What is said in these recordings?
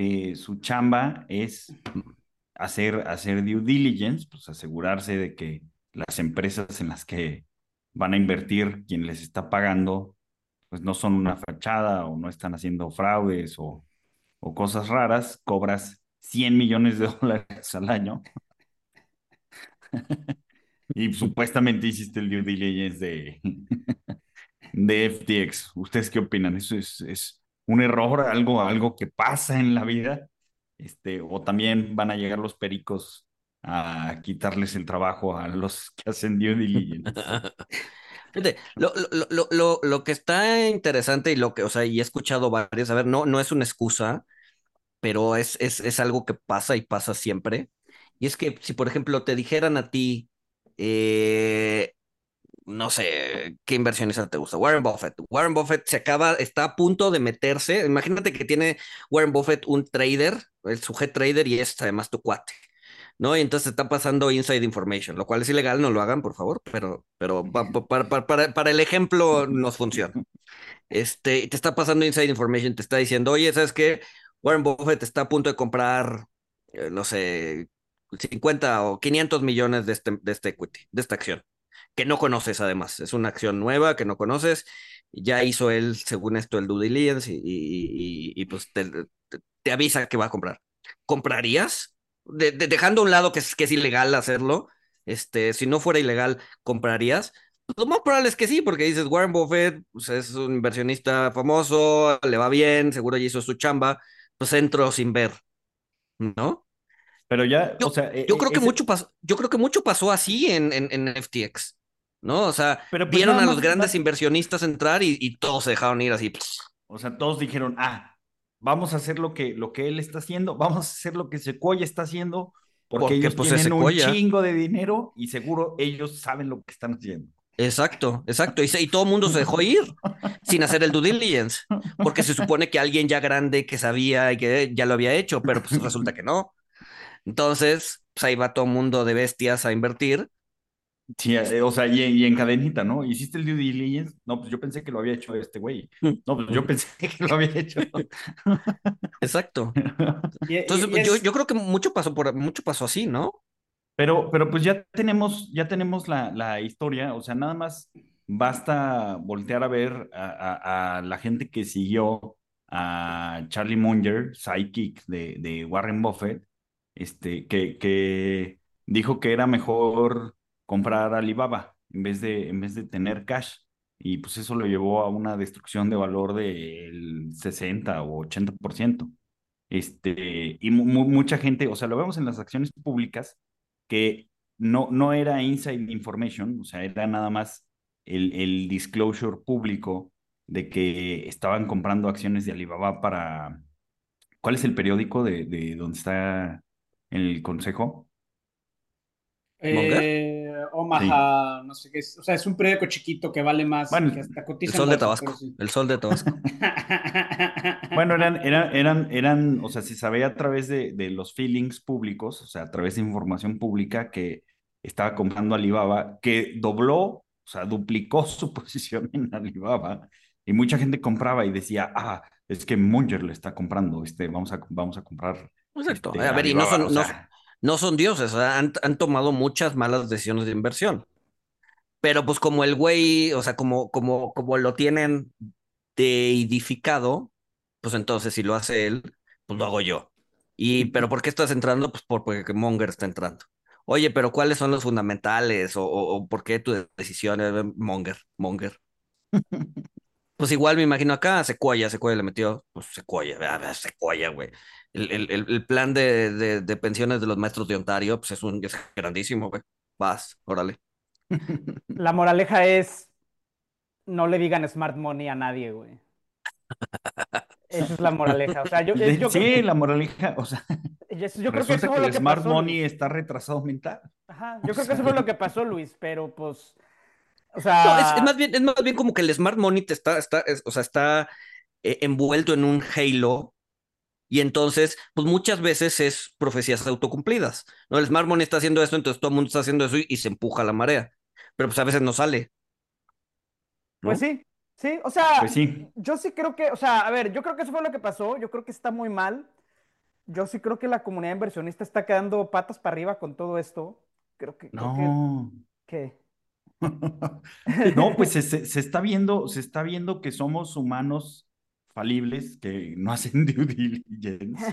que su chamba es hacer, hacer due diligence, pues asegurarse de que las empresas en las que van a invertir, quien les está pagando, pues no son una fachada o no están haciendo fraudes o, o cosas raras, cobras 100 millones de dólares al año. y supuestamente hiciste el due diligence de, de FTX. ¿Ustedes qué opinan? ¿Eso es, es un error, algo, algo que pasa en la vida? Este, o también van a llegar los pericos a quitarles el trabajo a los que hacen due diligence. Lo, lo, lo, lo, que está interesante y lo que, o sea, y he escuchado varias, a ver, no, no es una excusa, pero es, es, es algo que pasa y pasa siempre. Y es que si, por ejemplo, te dijeran a ti, eh, no sé, ¿qué inversionista te gusta? Warren Buffett. Warren Buffett se acaba, está a punto de meterse. Imagínate que tiene Warren Buffett un trader, el sujeto trader, y es además tu cuate. ¿no? Y entonces está pasando inside information, lo cual es ilegal, no lo hagan, por favor, pero, pero para, para, para, para el ejemplo nos funciona. Este, te está pasando inside information, te está diciendo, oye, ¿sabes qué? Warren Buffett está a punto de comprar, eh, no sé, 50 o 500 millones de este, de este equity, de esta acción, que no conoces además, es una acción nueva que no conoces, ya hizo él, según esto, el due diligence y, y, y, y pues te, te, te, avisa que va a comprar. ¿Comprarías? De, de, dejando a un lado que es, que es ilegal hacerlo, este, si no fuera ilegal, ¿comprarías? Lo más probable es que sí, porque dices, Warren Buffett pues es un inversionista famoso, le va bien, seguro ya hizo su chamba, pues entro sin ver, ¿no? Pero ya, yo, o sea, yo creo que mucho pasó, yo creo que mucho pasó así en, en, en FTX, ¿no? O sea, pero pues vieron a los grandes inversionistas entrar y, y, todos se dejaron ir así. O sea, todos dijeron, ah, vamos a hacer lo que, lo que él está haciendo, vamos a hacer lo que Sequoia está haciendo, porque, porque ellos pues, tienen un chingo de dinero y seguro ellos saben lo que están haciendo. Exacto, exacto. Y, y todo el mundo se dejó ir sin hacer el due diligence, porque se supone que alguien ya grande que sabía y que ya lo había hecho, pero pues resulta que no. Entonces, pues ahí va todo el mundo de bestias a invertir. Sí, o sea, y, y, en cadenita, ¿no? ¿Hiciste el due diligence? No, pues yo pensé que lo había hecho este güey. No, pues yo pensé que lo había hecho. Exacto. Entonces, y, y es... yo, yo creo que mucho pasó por mucho pasó así, ¿no? Pero, pero pues ya tenemos, ya tenemos la, la historia, o sea, nada más basta voltear a ver a, a, a la gente que siguió a Charlie Munger, psychic de, de Warren Buffett, este, que, que dijo que era mejor comprar Alibaba en vez de, en vez de tener cash. Y pues eso lo llevó a una destrucción de valor del 60 o 80%. Este, y mucha gente, o sea, lo vemos en las acciones públicas, que no, no era inside information, o sea, era nada más el, el disclosure público de que estaban comprando acciones de Alibaba para... ¿Cuál es el periódico de, de donde está el consejo? Eh, Omaha, sí. no sé qué es, o sea, es un periódico chiquito que vale más bueno, que hasta cotiza el sol de Tabasco, sí. el sol de Tabasco. bueno, eran, eran, eran, eran, o sea, se sabía a través de, de, los feelings públicos, o sea, a través de información pública que estaba comprando Alibaba, que dobló, o sea, duplicó su posición en Alibaba, y mucha gente compraba y decía, ah, es que Munger le está comprando, este, vamos a, vamos a comprar. Exacto. Este, a ver, Alibaba, y no son, o sea, no, no son dioses, han, han, tomado muchas malas decisiones de inversión. Pero pues como el güey, o sea, como, como, como lo tienen deidificado, pues entonces si lo hace él, pues lo hago yo. Y, pero ¿por qué estás entrando? Pues porque Monger está entrando. Oye, pero ¿cuáles son los fundamentales? ¿O, o, o por qué tu decisión es Monger? Monger. pues igual me imagino acá, Secuoya, Secuoya le metió, pues Secuoya, Secuoya, güey el, el, el plan de, de, de, pensiones de los maestros de Ontario pues es, un, es grandísimo, güey. Vas, órale. La moraleja es, no le digan smart money a nadie, güey. Esa es la moraleja. O sea, yo, yo sí, creo, la moraleja, o sea. Yo creo que eso que, fue lo el que Smart pasó. Money Luis. está retrasado mental. Ajá, yo creo que eso fue lo que pasó, Luis, pero pues, o No, sea, es, es más bien, es más bien como que el Smart Money te está, está, es- o sea, está eh, envuelto en un halo y entonces, pues muchas veces es profecías autocumplidas, ¿no? El Smart Money está haciendo esto, entonces todo el mundo está haciendo eso y, y se empuja la marea, pero pues a veces no sale. ¿no? pues sí, sí, o sea, Pues sí. yo sí creo que, o sea, a ver, yo creo que eso fue lo que pasó, yo creo que está muy mal, yo sí creo que la comunidad inversionista está quedando patas para arriba con todo esto, creo que, creo que, No. ¿qué? No, pues se, se- se está viendo, se está viendo que somos humanos falibles que no hacen due diligence.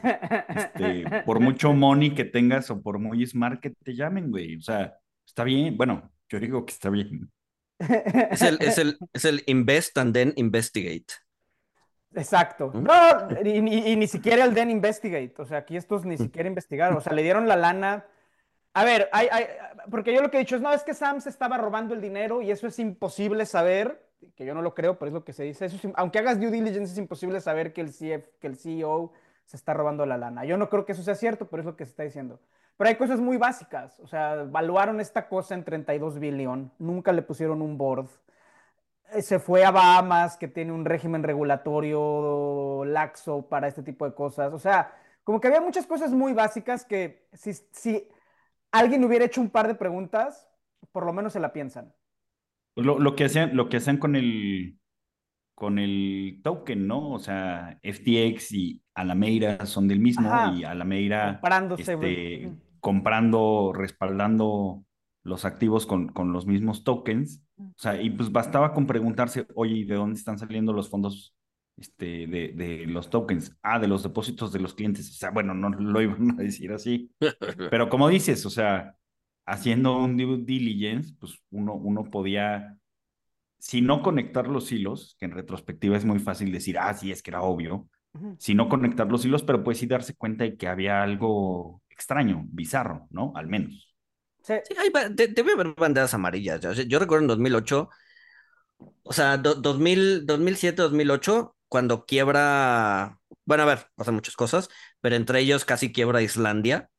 Este, por mucho money que tengas o por muy smart que te llamen, güey. O sea, está bien. Bueno, yo digo que está bien. Es el, es el, es el invest and then investigate. Exacto. ¿Mm? No, y, y- y ni siquiera el Den Investigate. O sea, aquí estos ni siquiera investigaron. O sea, le dieron la lana. A ver, hay, hay- porque yo lo que he dicho es, no, es que Sam se estaba robando el dinero y eso es imposible saber, que yo no lo creo, pero es lo que se dice. Eso aunque hagas due diligence, es imposible saber que el, CF, que el CEO se está robando la lana. Yo no creo que eso sea cierto, pero es lo que se está diciendo. Pero hay cosas muy básicas. O sea, evaluaron esta cosa en 32 billón, nunca le pusieron un board. Eh, Se fue a Bahamas, que tiene un régimen regulatorio laxo para este tipo de cosas. O sea, como que había muchas cosas muy básicas que si, si alguien hubiera hecho un par de preguntas, por lo menos se la piensan. Lo, lo que hacían, lo que hacían con el, con el token, ¿no? O sea, FTX y Alameira son del mismo Ajá. y Alameira este, comprando, respaldando los activos con, con los mismos tokens. O sea, y pues bastaba con preguntarse, oye, ¿y de dónde están saliendo los fondos este, de, de los tokens? Ah, de los depósitos de los clientes. O sea, bueno, no lo iban a decir así. Pero como dices, o sea, haciendo un due diligence, pues uno, uno podía, si no conectar los hilos, que en retrospectiva es muy fácil decir, ah, sí, es que era obvio, si no conectar los hilos, pero pues sí darse cuenta de que había algo extraño, bizarro, ¿no? Al menos. Sí. Sí, hay banderas amarillas. Yo recuerdo en 2008, o sea, do- 2000, 2007, 2008, cuando quiebra, bueno, a ver, pasan muchas cosas, pero entre ellos casi quiebra Islandia,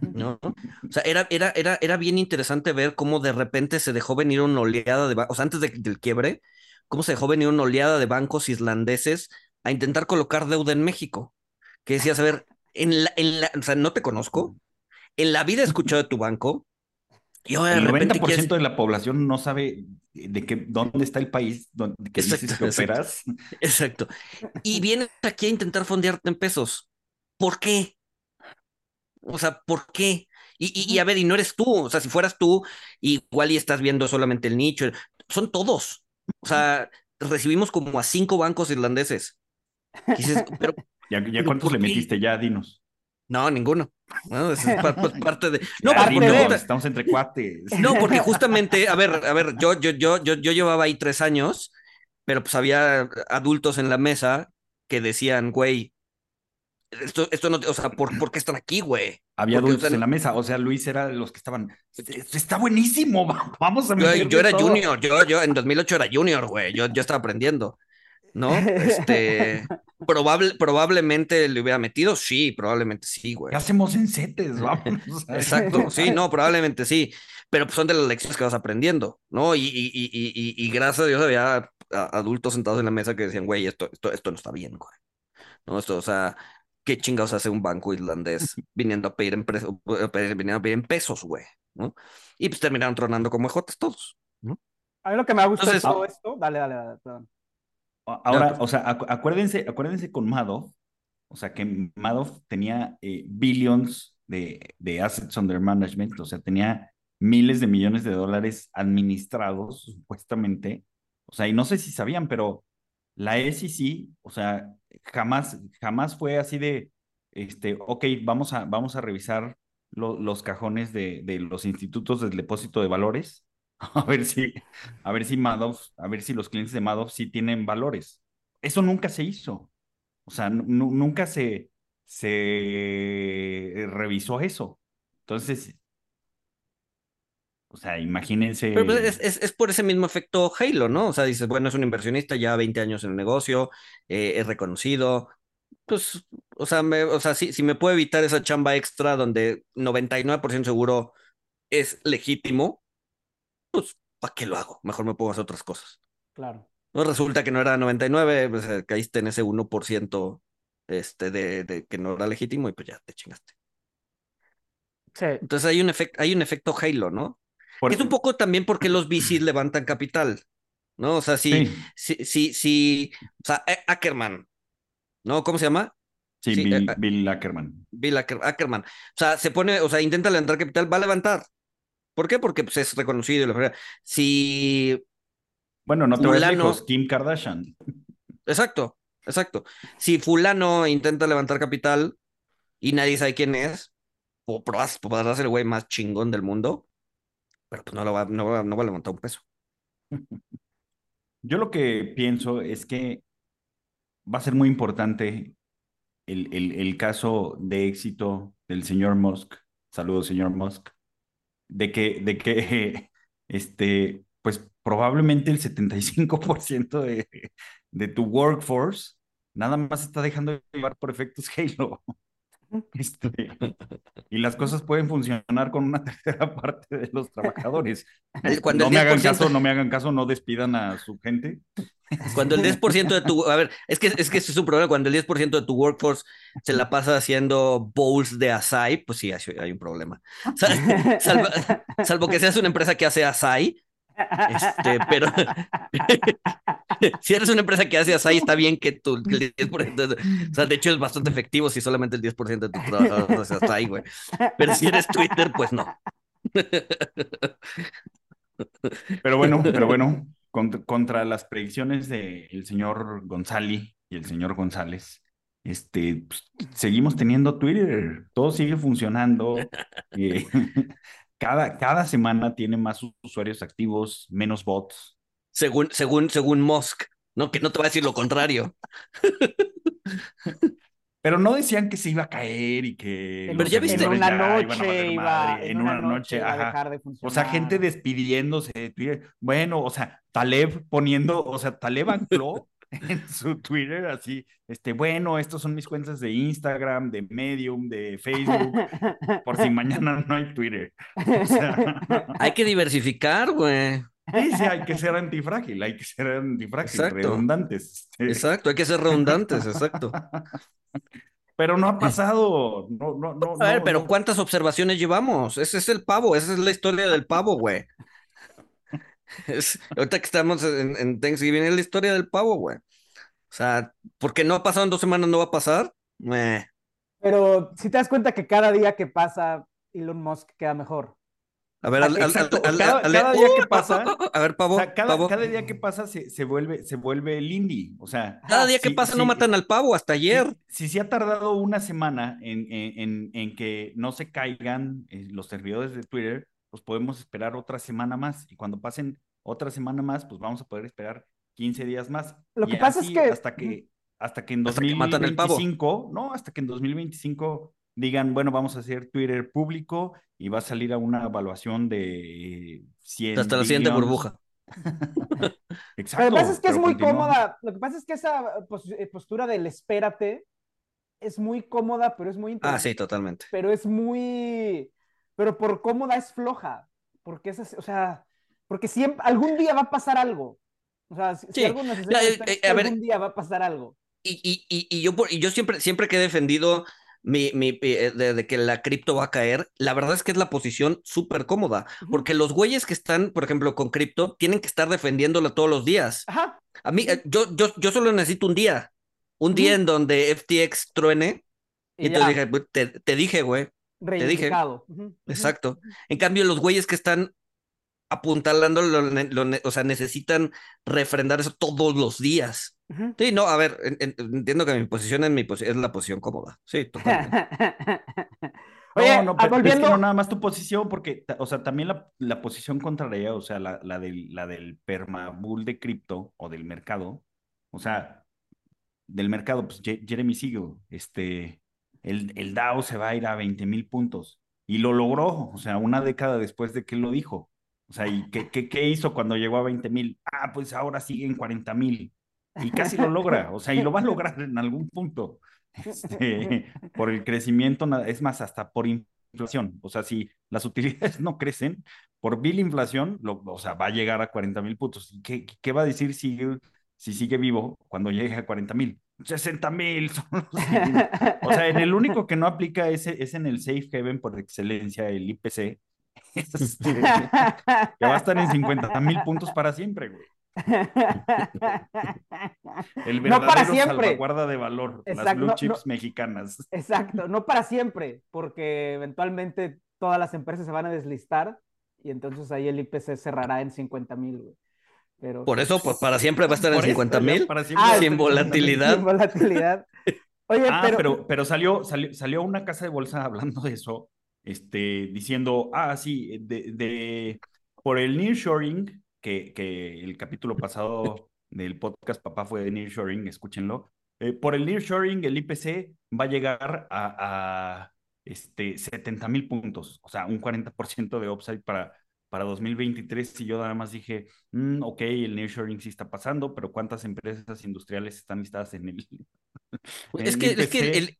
¿no? O sea, era, era, era, era bien interesante ver cómo de repente se dejó venir una oleada de, o sea, antes de- del quiebre, cómo se dejó venir una oleada de bancos islandeses a intentar colocar deuda en México. Que decías, a ver, en la, en la, o sea, no te conozco, en la vida he escuchado de tu banco, y ahora de El repente 90% quieres- de la población no sabe de qué, dónde está el país donde que dices Exacto, que exacto. operas. Exacto. Y vienes aquí a intentar fondearte en pesos. ¿Por qué? O sea, ¿por qué? Y, y, y a ver, y no eres tú. O sea, si fueras tú, igual y estás viendo solamente el nicho. Son todos. O sea, recibimos como a cinco bancos irlandeses. Y dices, pero ¿Ya, ya ¿Pero cuántos le metiste? Ya, dinos. no, ninguno. No, es pa- pa- parte de. No, Ya, porque estamos entre cuates. No, porque justamente, a ver, a ver, yo, yo, yo, yo, yo llevaba ahí tres años, pero pues había adultos en la mesa que decían, güey, esto, esto no, o sea, ¿por, por qué están aquí, güey? Había o sea, en la mesa, o sea, Luis era de los que estaban. "Esto Está buenísimo, va- vamos a Yo, yo era todo". junior, yo, yo en 2008 era junior, güey, yo, yo estaba aprendiendo, ¿no? Este, probable, probablemente le hubiera metido, sí, probablemente sí, güey. ¿Qué hacemos en setes? Vamos. Exacto, sí, no, probablemente sí, pero pues son de las lecciones que vas aprendiendo, ¿no? Y, y, y, y, y- gracias a Dios había adultos sentados en la mesa que decían, güey, esto, esto, esto no está bien, güey. ¿No? Esto, o sea, ¿qué chingados hace un banco irlandés viniendo a pedir en, pre- a pedir- viniendo a pedir en pesos, güey? ¿No? Y pues terminaron tronando como ejotes todos. ¿no? A mí lo que me ha gustado de todo esto, dale, dale, dale, perdón. Ahora, o sea, acu- acuérdense, acuérdense con Madoff, o sea, que Madoff tenía eh, billions de, de assets under management, o sea, tenía miles de millones de dólares administrados, supuestamente. O sea, y no sé si sabían, pero la SEC, o sea, jamás, jamás fue así de, este, ok, vamos a, vamos a revisar lo- los cajones de, de los institutos del depósito de valores, a ver si, a ver si Madoff, a ver si los clientes de Madoff sí tienen valores. Eso nunca se hizo. O sea, nu- nu- nunca se, se revisó eso. Entonces, o sea, imagínense. Pero pues, es, es, es por ese mismo efecto Halo, ¿no? O sea, dices, bueno, es un inversionista ya 20 años en el negocio, eh, es reconocido, pues, o sea, me, o sea si, si me puedo evitar esa chamba extra donde 99% seguro es legítimo, pues, ¿para qué lo hago? Mejor me pongo a hacer otras cosas. Claro. No resulta que no era 99, pues eh, caíste en ese 1% este, de, de que no era legítimo y pues ya te chingaste. Sí. Entonces hay un, efecto hay un efecto Halo, ¿no? Es un poco también porque los VCs levantan capital, ¿no? O sea, si, Sí, si, si, si, o sea, eh, Ackerman, ¿no? ¿Cómo se llama? sí, Sí, Bill, eh, Bill Ackerman. Bill Acker- Ackerman. O sea, se pone, o sea, intenta levantar capital, va a levantar. ¿Por qué? Porque pues, es reconocido. Si, Bueno, no te Fulano- lejos, Kim Kardashian. exacto, exacto. Si fulano intenta levantar capital y nadie sabe quién es, o podrás ser el güey más chingón del mundo, pero pues no, lo va, no, va, no va a levantar un peso. Yo lo que pienso es que va a ser muy importante el, el, el caso de éxito del señor Musk. Saludos, señor Musk. De que, de que este, pues probablemente el 75% de, de tu workforce nada más está dejando de llevar por efectos Halo. Este, y las cosas pueden funcionar con una tercera parte de los trabajadores. Cuando no me hagan 10% caso, no me hagan caso, no despidan a su gente. Cuando el 10% de tu, a ver, es que, es que es un problema, cuando el 10% de tu workforce se la pasa haciendo bowls de açaí, pues sí, hay, un problema. Salvo, salvo que seas una empresa que hace açaí, este, pero si eres una empresa que hace açaí, está bien que, que el 10%, o sea, de hecho es bastante efectivo si solamente el 10% de tus trabajadores hace açaí, güey. Pero si eres Twitter, pues no. Pero bueno, pero bueno, contra, las predicciones del señor González y el señor González, este, pues, seguimos teniendo Twitter, todo sigue funcionando. eh, cada, cada semana tiene más usuarios activos, menos bots. Según, según, según Musk, ¿no? Que no te va a decir lo contrario. Pero no decían que se iba a caer y que En- Pero ya viste- en una ya noche iba, en una noche iba a dejar de O funcionar. sea, gente despidiéndose de Twitter. Bueno, o sea, Taleb poniendo, o sea, Taleb ancló en su Twitter así, este, bueno, estos son mis cuentas de Instagram, de Medium, de Facebook, por si mañana no hay Twitter. O sea, Hay que diversificar, güey. sí, sí, hay que ser antifrágil, hay que ser antifrágil, Exacto. redundantes. este. Exacto, hay que ser redundantes, exacto. Pero no ha pasado, no, no, no. A ver, no, pero no. ¿cuántas observaciones llevamos? Ese es el pavo, esa es la historia del pavo, güey. Es- ahorita que estamos en, en Thanksgiving, es la historia del pavo, güey. O sea, porque no ha pasado en dos semanas, no va a pasar. Meh. Pero si te das cuenta que cada día que pasa, Elon Musk queda mejor. A ver, al- al- Exacto, al- al- cada- al- cada día que pasa- A ver, pavo, O sea, cada, pavo. cada día que pasa se, se vuelve, se vuelve Lindy. O sea, Cada día que pasa no matan al pavo, hasta ayer. Si, si se ha tardado una semana en, en, en, en que no se caigan eh, los servidores de Twitter, pues podemos esperar otra semana más. Y cuando pasen otra semana más, pues vamos a poder esperar 15 días más. Lo Y que pasa es que- Hasta que, hasta que en Hasta que matan al pavo. 2025, no, hasta que en 2025 digan, bueno, vamos a hacer Twitter público y va a salir a una evaluación de 100 Hasta la siguiente burbuja. Exacto. Lo que pasa es que es muy continúa. cómoda. Lo que pasa es que esa pos- eh, postura del espérate es muy cómoda, pero es muy Ah, interesante. sí, totalmente. Pero es muy. Pero por cómoda es floja. Porque es así, o sea, porque siempre, algún día va a pasar algo. O sea, si, Sí. algo eh, eh, ver. algún día va a pasar algo. Y, y, y, y yo, y yo siempre, siempre que he defendido mi, mi, eh, de, de que la cripto va a caer, la verdad es que es la posición súper cómoda, porque los güeyes que están, por ejemplo, con cripto, tienen que estar defendiéndola todos los días. Ajá. A mí, yo, yo, yo solo necesito un día, un día en donde FTX truene, y, ya, dije, "Pues, te, te dije, güey. Ujú, ujú. exacto. En cambio, los güeyes que están apuntalando, lo lo o sea, necesitan refrendar eso todos los días. Sí, no, a ver, en- en- entiendo que mi posición es, mi posi- es la posición cómoda. Sí, totalmente. Oye, no, no, ah, pero, es que no nada más tu posición, porque, o sea, también la, la posición contraria, o sea, la, la del, la del permabull de cripto o del mercado, o sea, del mercado, pues Je- Jeremy Siegel, este, el, el Dow se va a ir a 20 mil puntos y lo logró, o sea, una década después de que él lo dijo. O sea, ¿y qué, qué, qué hizo cuando llegó a 20 mil? Ah, pues ahora sigue en 40 mil. y casi lo logra, o sea, y lo va a lograr en algún punto, este, por el crecimiento, es más, hasta por inflación, o sea, si las utilidades no crecen, por bill inflación, lo, o sea, va a llegar a 40 mil puntos. ¿Qué, ¿Qué va a decir si, si sigue vivo cuando llegue a 40 mil? 60 mil. O sea, en el único que no aplica es, es en el Safe Haven por excelencia, el IPC, este, que va a estar en 50 mil puntos para siempre, güey. El verdadero no para siempre. salvaguarda de valor, las blue chips mexicanas. Exacto, no para siempre, porque eventualmente todas las empresas se van a deslistar y entonces ahí el IPC cerrará en 50 mil, güey. Pero, Por eso, pues, para siempre va a estar en 50 mil, ah, sin volatilidad. Sin volatilidad. Oye, ah, pero... pero, salió, salió, salió una casa de bolsa hablando de eso, este, diciendo, ah, sí, de, de por el nearshoring, que, que el capítulo pasado del podcast Papá fue de nearshoring, escúchenlo. Eh, por el nearshoring, el IPC va a llegar a, a este, 70 mil puntos, o sea, un 40% de upside para, para 2023 y yo nada más dije, mm, ok, el nearshoring sí está pasando, pero ¿cuántas empresas industriales están listadas en el... es, que, es que el,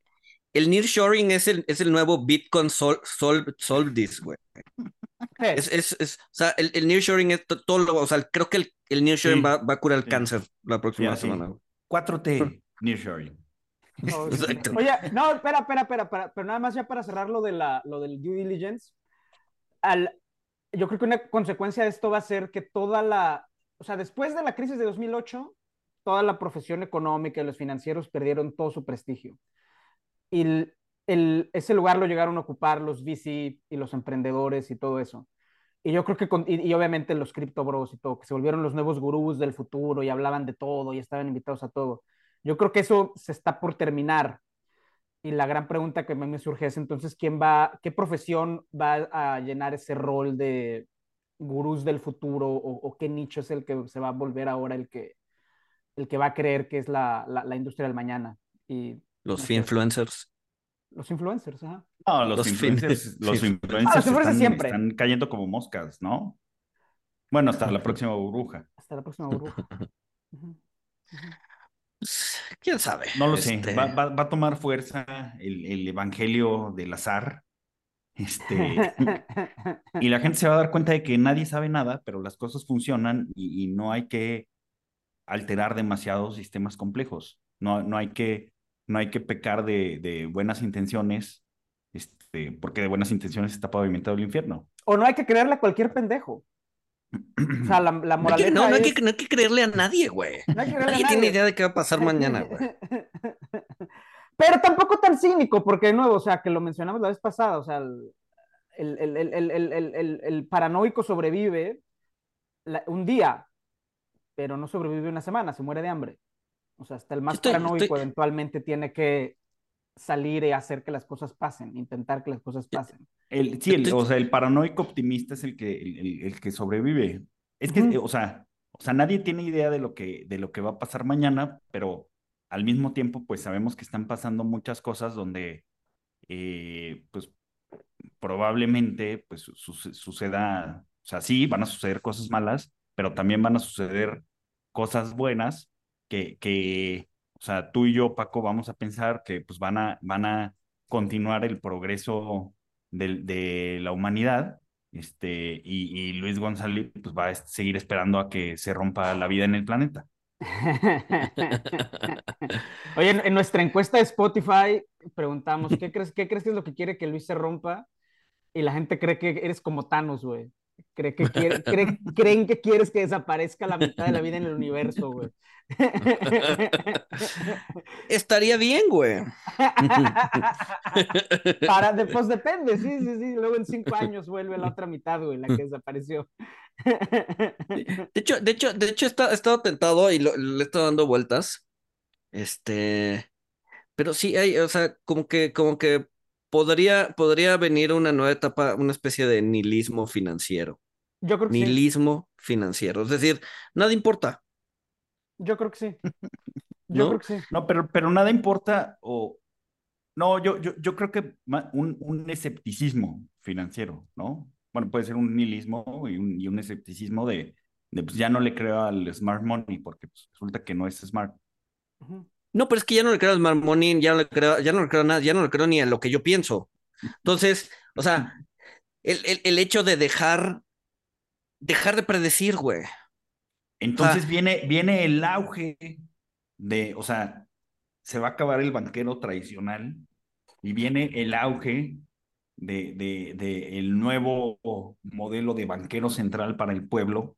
el nearshoring es el, es el nuevo Bitcoin Sol, Sol, Solve güey. Es, es, es, o sea, el, el nearshoring es todo lo, o sea, creo que el, el nearshoring va, va, a curar el cáncer la próxima semana. 4T nearshoring. Oye, no, espera, espera, espera, pero nada más ya para cerrar lo, de la, lo del due diligence, al, yo creo que una consecuencia de esto va a ser que toda la, o sea, después de la crisis de 2008, toda la profesión económica y los financieros perdieron todo su prestigio. Y el, ese lugar lo llegaron a ocupar los VC y los emprendedores y todo eso. Y yo creo que, y, obviamente los cripto bros y todo, que se volvieron los nuevos gurús del futuro y hablaban de todo y estaban invitados a todo. Yo creo que eso se está por terminar. Y la gran pregunta que me surge es entonces, ¿quién va, qué profesión va a llenar ese rol de gurús del futuro o, qué nicho es el que se va a volver ahora el que, el que va a creer que es la, la, industria del mañana? Y, los influencers. Los influencers, ajá. No, los, influencers, los influencers, ah, siempre. están cayendo como moscas, ¿no? Bueno, hasta la próxima burbuja. Hasta la próxima burbuja. quién sabe. No lo sé. Este va, a tomar fuerza el, evangelio del azar. Este, y la gente se va a dar cuenta de que nadie sabe nada, pero las cosas funcionan y, no hay que alterar demasiados sistemas complejos. No, no, hay, que, no hay que pecar de, de buenas intenciones, este, porque de buenas intenciones está pavimentado el infierno. O no hay que creerle a cualquier pendejo. O sea, la, la moraleja no, no, hay que, no, hay que, creerle a nadie, güey. nadie, tiene idea de qué va a pasar mañana, güey. Pero tampoco tan cínico, porque de nuevo, o sea, que lo mencionamos la vez pasada, o sea, el, el, el, el paranoico sobrevive un día, pero no sobrevive una semana, se muere de hambre. O sea, hasta el más paranoico eventualmente tiene que salir y hacer que las cosas pasen, intentar que las cosas pasen. El, sí, o sea, el paranoico optimista es el que, el, que sobrevive. Es que, o, sea, o sea, nadie tiene idea de lo, que, de lo que va a pasar mañana, pero al mismo tiempo, pues sabemos que están pasando muchas cosas donde, eh, pues, probablemente, pues, suceda, o sea, sí, van a suceder cosas malas, pero también van a suceder cosas buenas que, que o sea, tú y yo, Paco, vamos a pensar que pues van a, van a continuar el progreso de, la humanidad, este, y, Luis González pues va a seguir esperando a que se rompa la vida en el planeta. Oye, en, nuestra encuesta de Spotify preguntamos, ¿qué crees, ¿qué crees que es lo que quiere que Luis se rompa? Y la gente cree que eres como Thanos, güey. Cree que creen que quieres que desaparezca la mitad de la vida en el universo, güey. Estaría bien, güey. Para, pues depende, sí, sí, sí. Luego en cinco años vuelve la otra mitad, güey, la que desapareció. De hecho, de hecho, de hecho, he estado tentado y le he estado dando vueltas. Este, pero sí hay, o sea, como que, como que podría, podría venir una nueva etapa, una especie de nihilismo financiero. Yo creo que nihilismo financiero. Es decir, nada importa. Yo creo que sí. Yo ¿No? creo que sí. No, pero, pero nada importa o... No, yo, yo, yo creo que un, un escepticismo financiero, ¿no? Bueno, puede ser un nihilismo y un, y un escepticismo de, de pues ya no le creo al smart money porque pues, resulta que no es smart. No, pero es que ya no le creo al smart money, ya no le creo, ya no le creo a nada, ya no le creo ni a lo que yo pienso. Entonces, o sea, el, el, el hecho de dejar, dejar de predecir, güey. Entonces Ah. viene, viene el auge de, o sea, se va a acabar el banquero tradicional y viene el auge de, de, de el nuevo modelo de banquero central para el pueblo,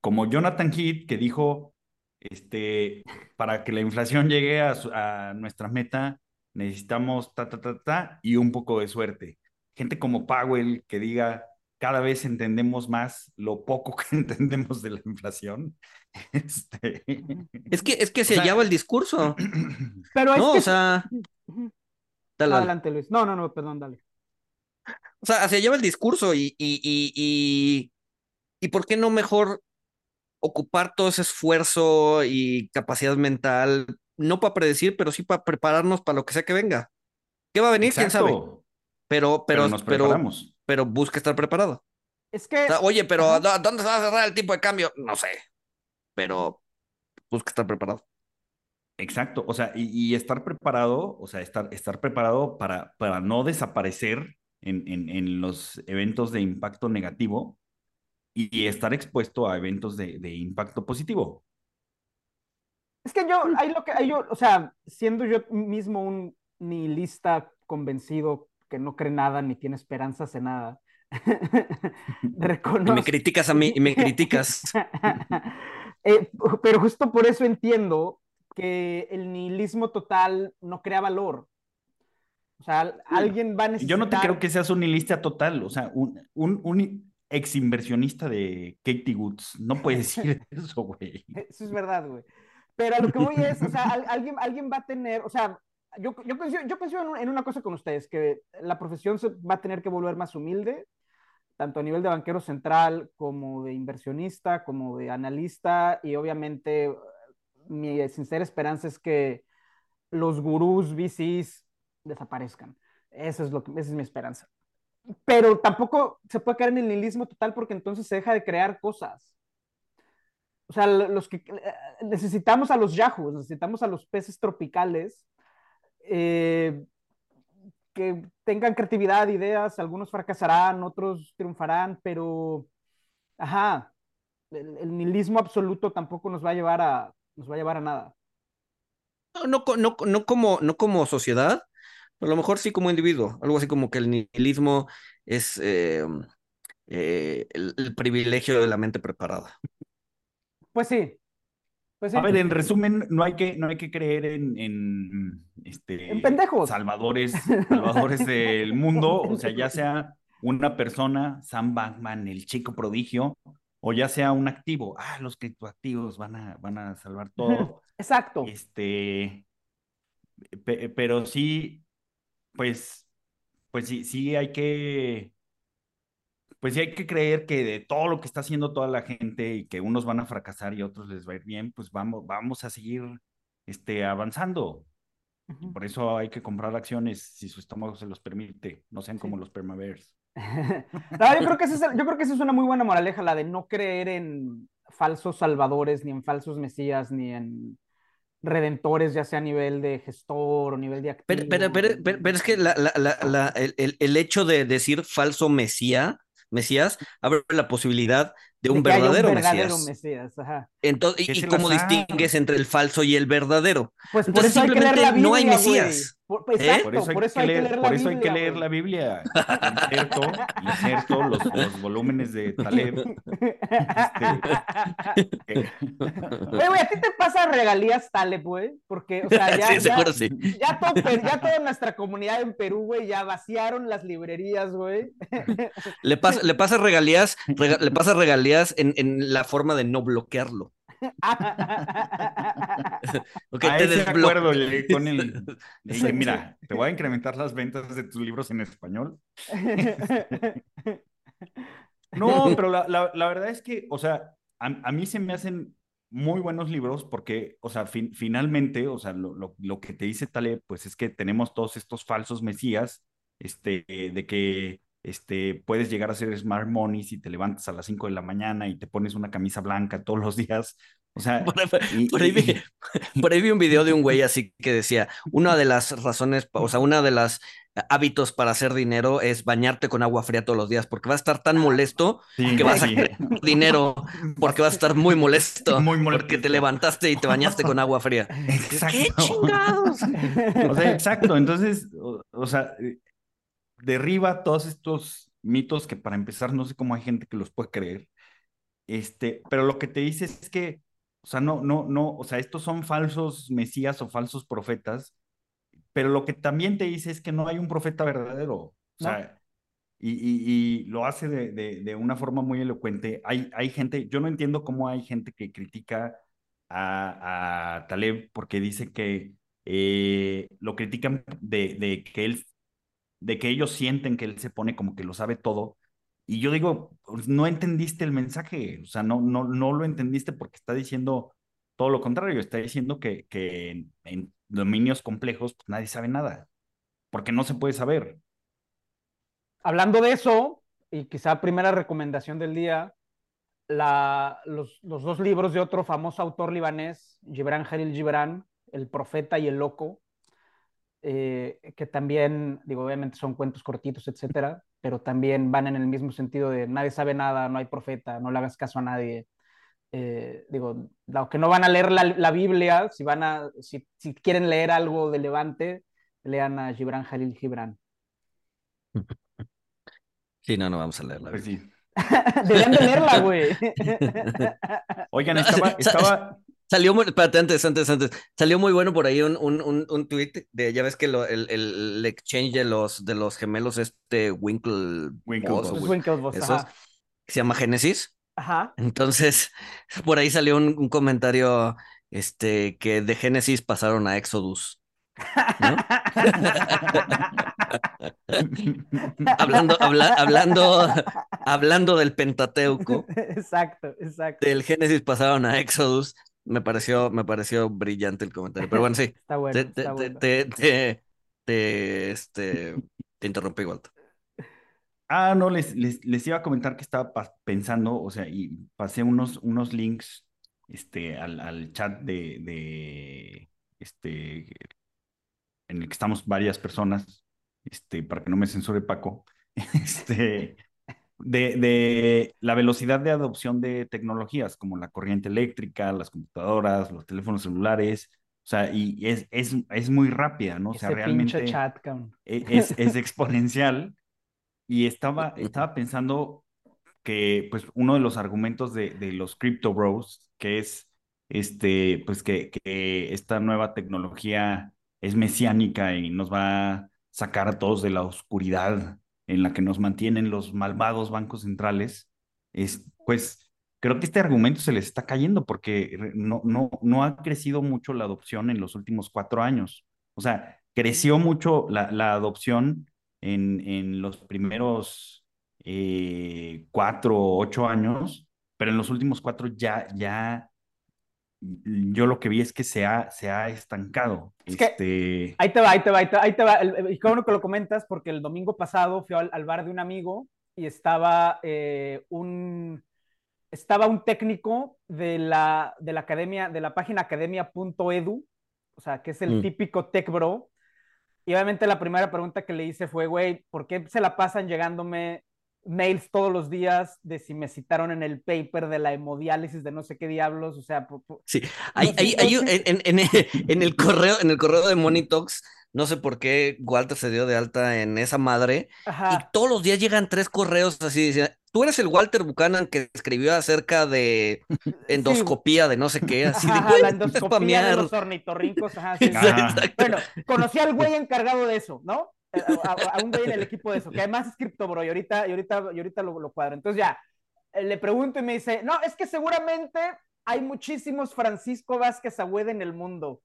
como Jonathan Heath, que dijo, este, para que la inflación llegue a, su- a nuestra meta, necesitamos ta, ta, ta, ta, y un poco de suerte. Gente como Powell que diga, cada vez entendemos más lo poco que entendemos de la inflación. Este, Es que, es que se sea- el discurso. Pero es No, que... o sea, dale, dale. Adelante, Luis. No, no, no, perdón, dale. O sea, hacia allá va el discurso y, y, y, y, y ¿por qué no mejor ocupar todo ese esfuerzo y capacidad mental, no para predecir, pero sí para prepararnos para lo que sea que venga? ¿Qué va a venir? ¿Quién sabe? Pero, pero pero, nos preparamos. pero busca estar preparado. Es que... O sea, Oye, pero Ajá. ¿dó- ¿dónde se va a cerrar el tipo de cambio? No sé, pero busca estar preparado. Exacto, o sea, y, y estar preparado, o sea, estar, estar preparado para, para no desaparecer en, en, en los eventos de impacto negativo y, y estar expuesto a eventos de, de impacto positivo. Es que yo, ahí lo que, ahí yo, o sea, siendo yo mismo un nihilista convencido que no cree nada ni tiene esperanzas en nada, Y reconozco. me criticas a mí y me criticas. Eh, pero justo por eso entiendo que el nihilismo total no crea valor. O sea, alguien va a necesitar. Yo no te creo que seas un nihilista total, o sea, un, un, un ex inversionista de Katie Woods no puede decir eso, güey. Eso es verdad, güey. Pero a lo que voy es, o sea, al- alguien, alguien va a tener, o sea, yo, yo yo en, un- en una cosa con ustedes, que la profesión se va a tener que volver más humilde, tanto a nivel de banquero central como de inversionista, como de analista, y obviamente mi sincera esperanza es que los gurús VCs desaparezcan. Eso es lo que, esa es mi esperanza. Pero tampoco se puede caer en el nihilismo total porque entonces se deja de crear cosas. O sea, los que necesitamos a los yahoos, necesitamos a los peces tropicales eh, que tengan creatividad, ideas, algunos fracasarán, otros triunfarán, pero, ajá, el, el, nihilismo absoluto tampoco nos va a llevar a, nos va a llevar a nada. No, no, no, no, como, no como sociedad, a lo mejor sí como individuo, algo así como que el nihilismo es eh, eh, el, el, privilegio de la mente preparada. Pues sí. Pues sí. A ver, en resumen, no hay que, no hay que creer en, en, este, en pendejos. Salvadores, salvadores del mundo, o sea, ya sea una persona, Sam Bankman, el chico prodigio, o ya sea un activo. Ah, los criptoactivos van a, van a salvar todo. Exacto. Este, pe, pero sí, pues, pues sí, sí hay que, pues sí hay que creer que de todo lo que está haciendo toda la gente y que unos van a fracasar y otros les va a ir bien, pues vamos, vamos a seguir este, avanzando. Uh -huh. Por eso hay que comprar acciones si su estómago se los permite, no sean sí. como los permabears. no, yo, creo que esa es, yo creo que esa es una muy buena moraleja, la de no creer en falsos salvadores, ni en falsos mesías, ni en redentores, ya sea a nivel de gestor o nivel de activo. Pero, pero, pero, pero, pero es que la, la, la, el, el, hecho de decir falso mesía, mesías abre la posibilidad de un, de verdadero, un verdadero mesías. mesías ajá. Entonces, ¿y, y cómo distingues entre el falso y el verdadero? Pues por Entonces, eso simplemente hay que leer la Biblia, no hay mesías. Por, exacto, ¿Eh? por eso hay, por eso que, hay leer, que leer, por la eso Biblia. Hay que leer la Biblia. Inserto, inserto los, los volúmenes de Taleb. Este... Oye, güey, ¿a ti te pasa regalías Taleb, güey? Porque, o sea, ya, sí, ya, seguro sí. ya, todo, ya toda nuestra comunidad en Perú, güey, ya vaciaron las librerías, güey. Le pasa, le pasa regalías, rega, le pasa regalías en, en la forma de no bloquearlo. okay, a te ese acuerdo llegué con el... Le dije, mira, te voy a incrementar las ventas de tus libros en español. no, pero la, la, la, verdad es que, o sea, a, a, mí se me hacen muy buenos libros porque, o sea, fin, finalmente, o sea, lo, lo, lo, que te dice Taleb, pues es que tenemos todos estos falsos mesías, este, de que este, puedes llegar a ser smart money si te levantas a las 5 de la mañana y te pones una camisa blanca todos los días. O sea, por, ahí, por, ahí vi, por, ahí vi, un video de un güey así que decía, una de las razones, o sea, una de las hábitos para hacer dinero es bañarte con agua fría todos los días, porque vas a estar tan molesto sí, que vas sí. a hacer dinero, porque vas a estar muy molesto, muy molesto, porque te levantaste y te bañaste con agua fría. Exacto. ¡Qué chingados! O sea, exacto. Entonces, o, o sea, derriba todos estos mitos que para empezar no sé cómo hay gente que los puede creer. Este, pero lo que te dice es que, o sea, no, no, no, o sea, estos son falsos mesías o falsos profetas, pero lo que también te dice es que no hay un profeta verdadero. O sea, y, y, y, lo hace de, de, de, una forma muy elocuente. Hay, hay gente, yo no entiendo cómo hay gente que critica a, a Taleb porque dice que eh, lo critican de, de que él de que ellos sienten que él se pone como que lo sabe todo. Y yo digo, pues, no entendiste el mensaje, o sea, no, no, no lo entendiste porque está diciendo todo lo contrario, está diciendo que, que en, dominios complejos pues, nadie sabe nada, porque no se puede saber. Hablando de eso, y quizá primera recomendación del día, la, los, los, dos libros de otro famoso autor libanés, Gibran Jalil Gibran, El Profeta y el Loco, eh, que también, digo, obviamente son cuentos cortitos, etcétera, pero también van en el mismo sentido de nadie sabe nada, no hay profeta, no le hagas caso a nadie. Eh, digo, aunque no van a leer la, la Biblia, si, van a, si, si, quieren leer algo de Levante, lean a Gibran Jalil Gibran. Sí, no, no vamos a leerla. Pues sí. Deberían de leerla, güey. Oigan, estaba, estaba, Salió muy, espérate, antes, antes, antes, salió muy bueno por ahí un, un, un, un tweet de, ya ves que lo, el, el, el, exchange de los, de los gemelos, este Winkle, Winklevoss, Winklevoss esos, se llama Génesis. Ajá. Entonces, por ahí salió un, un, comentario, este, que de Génesis pasaron a Exodus. ¿no? hablando, habla, hablando, hablando del Pentateuco. Exacto, exacto. Del Génesis pasaron a Exodus me pareció, me pareció brillante el comentario. Pero bueno, sí. Está bueno. Te, te, está bueno. te, te, te, este, te interrumpí igual. Ah, no, les, les, les, iba a comentar que estaba pensando, o sea, y pasé unos, unos links este, al, al chat de, de, este, en el que estamos varias personas, este, para que no me censure Paco, este, de, de, la velocidad de adopción de tecnologías como la corriente eléctrica, las computadoras, los teléfonos celulares, o sea, y es, es, es muy rápida, ¿no? O sea, realmente chat, es, es exponencial. Y estaba, estaba pensando que, pues, uno de los argumentos de, de los crypto bros, que es, este, pues, que, que esta nueva tecnología es mesiánica y nos va a sacar a todos de la oscuridad en la que nos mantienen los malvados bancos centrales, es, pues creo que este argumento se les está cayendo porque no, no, no ha crecido mucho la adopción en los últimos cuatro años. O sea, creció mucho la, la adopción en, en, los primeros eh, cuatro o ocho años, pero en los últimos cuatro ya, ya yo lo que vi es que se ha, se ha estancado. Es este... que ahí te va, ahí te va, ahí te, ahí te va. Y qué bueno que lo comentas, porque el domingo pasado fui al, al bar de un amigo y estaba eh, un estaba un técnico de la, de la academia, de la página academia.edu, o sea, que es el mm. típico tech bro. Y obviamente la primera pregunta que le hice fue, güey, ¿por qué se la pasan llegándome mails todos los días de si me citaron en el paper de la hemodiálisis de no sé qué diablos, o sea, por, por, sí, hay, no hay, hay, en, en, en, el correo, en el correo de Monitox, no sé por qué Walter se dio de alta en esa madre, Ajá. y todos los días llegan tres correos así, dicen, tú eres el Walter Buchanan que escribió acerca de endoscopía sí. de no sé qué, así ajá, de la endoscopía de los ornitorrincos, ajá, sí. Bueno, conocí al güey encargado de eso, ¿no? A, a, un güey en el equipo de eso, que además es criptobro y ahorita, y ahorita, y ahorita lo, lo cuadro. Entonces ya, eh, le pregunto y me dice, no, es que seguramente hay muchísimos Francisco Vázquez Agüed en el mundo.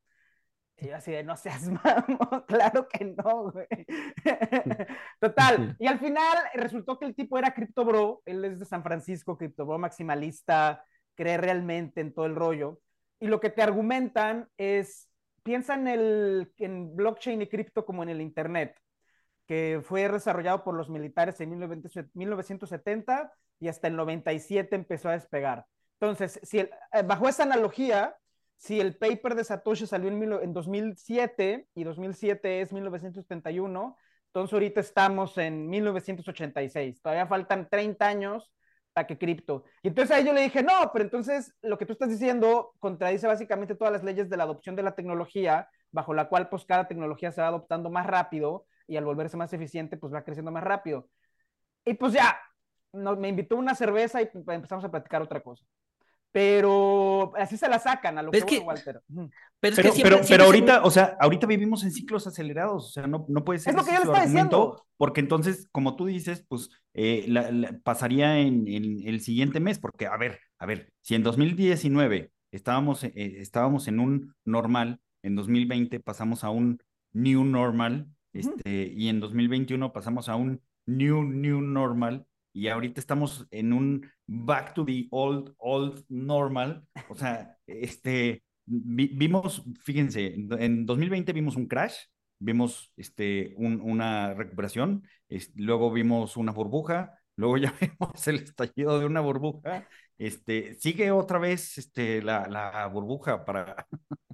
Y yo así de, no seas mamón, claro que no, güey. Total, y al final resultó que el tipo era criptobro, él es de San Francisco, criptobro maximalista, cree realmente en todo el rollo. Y lo que te argumentan es, piensa en, el, en blockchain y cripto como en el Internet que fue desarrollado por los militares en 1970 y hasta el 97 empezó a despegar. Entonces, si eh, bajo esa analogía, si el paper de Satoshi salió en, en 2007 y 2007 es 1971, entonces ahorita estamos en 1986. Todavía faltan 30 años para que cripto. Y entonces ahí yo le dije, no, pero entonces lo que tú estás diciendo contradice básicamente todas las leyes de la adopción de la tecnología, bajo la cual pues cada tecnología se va adoptando más rápido y al volverse más eficiente pues va creciendo más rápido. Y pues ya, me invitó una cerveza y empezamos a platicar otra cosa pero así se la sacan a lo que, que Walter. Pero, es que pero, pero, ahorita, o sea, ahorita vivimos en ciclos acelerados, o sea, no, no puede ser. Es lo que yo le estaba diciendo. Porque entonces, como tú dices, pues eh, pasaría en, el siguiente mes, porque a ver, a ver, si en 2019 estábamos, eh, estábamos en un normal, en 2020 pasamos a un new normal, este, y en 2021 pasamos a un new, new normal, y ahorita estamos en un back to the old, old normal. O sea, este, vimos, fíjense, en 2020 vimos un crash, vimos este, una recuperación, luego vimos una burbuja, luego ya vemos el estallido de una burbuja, este, sigue otra vez este, la, la burbuja para...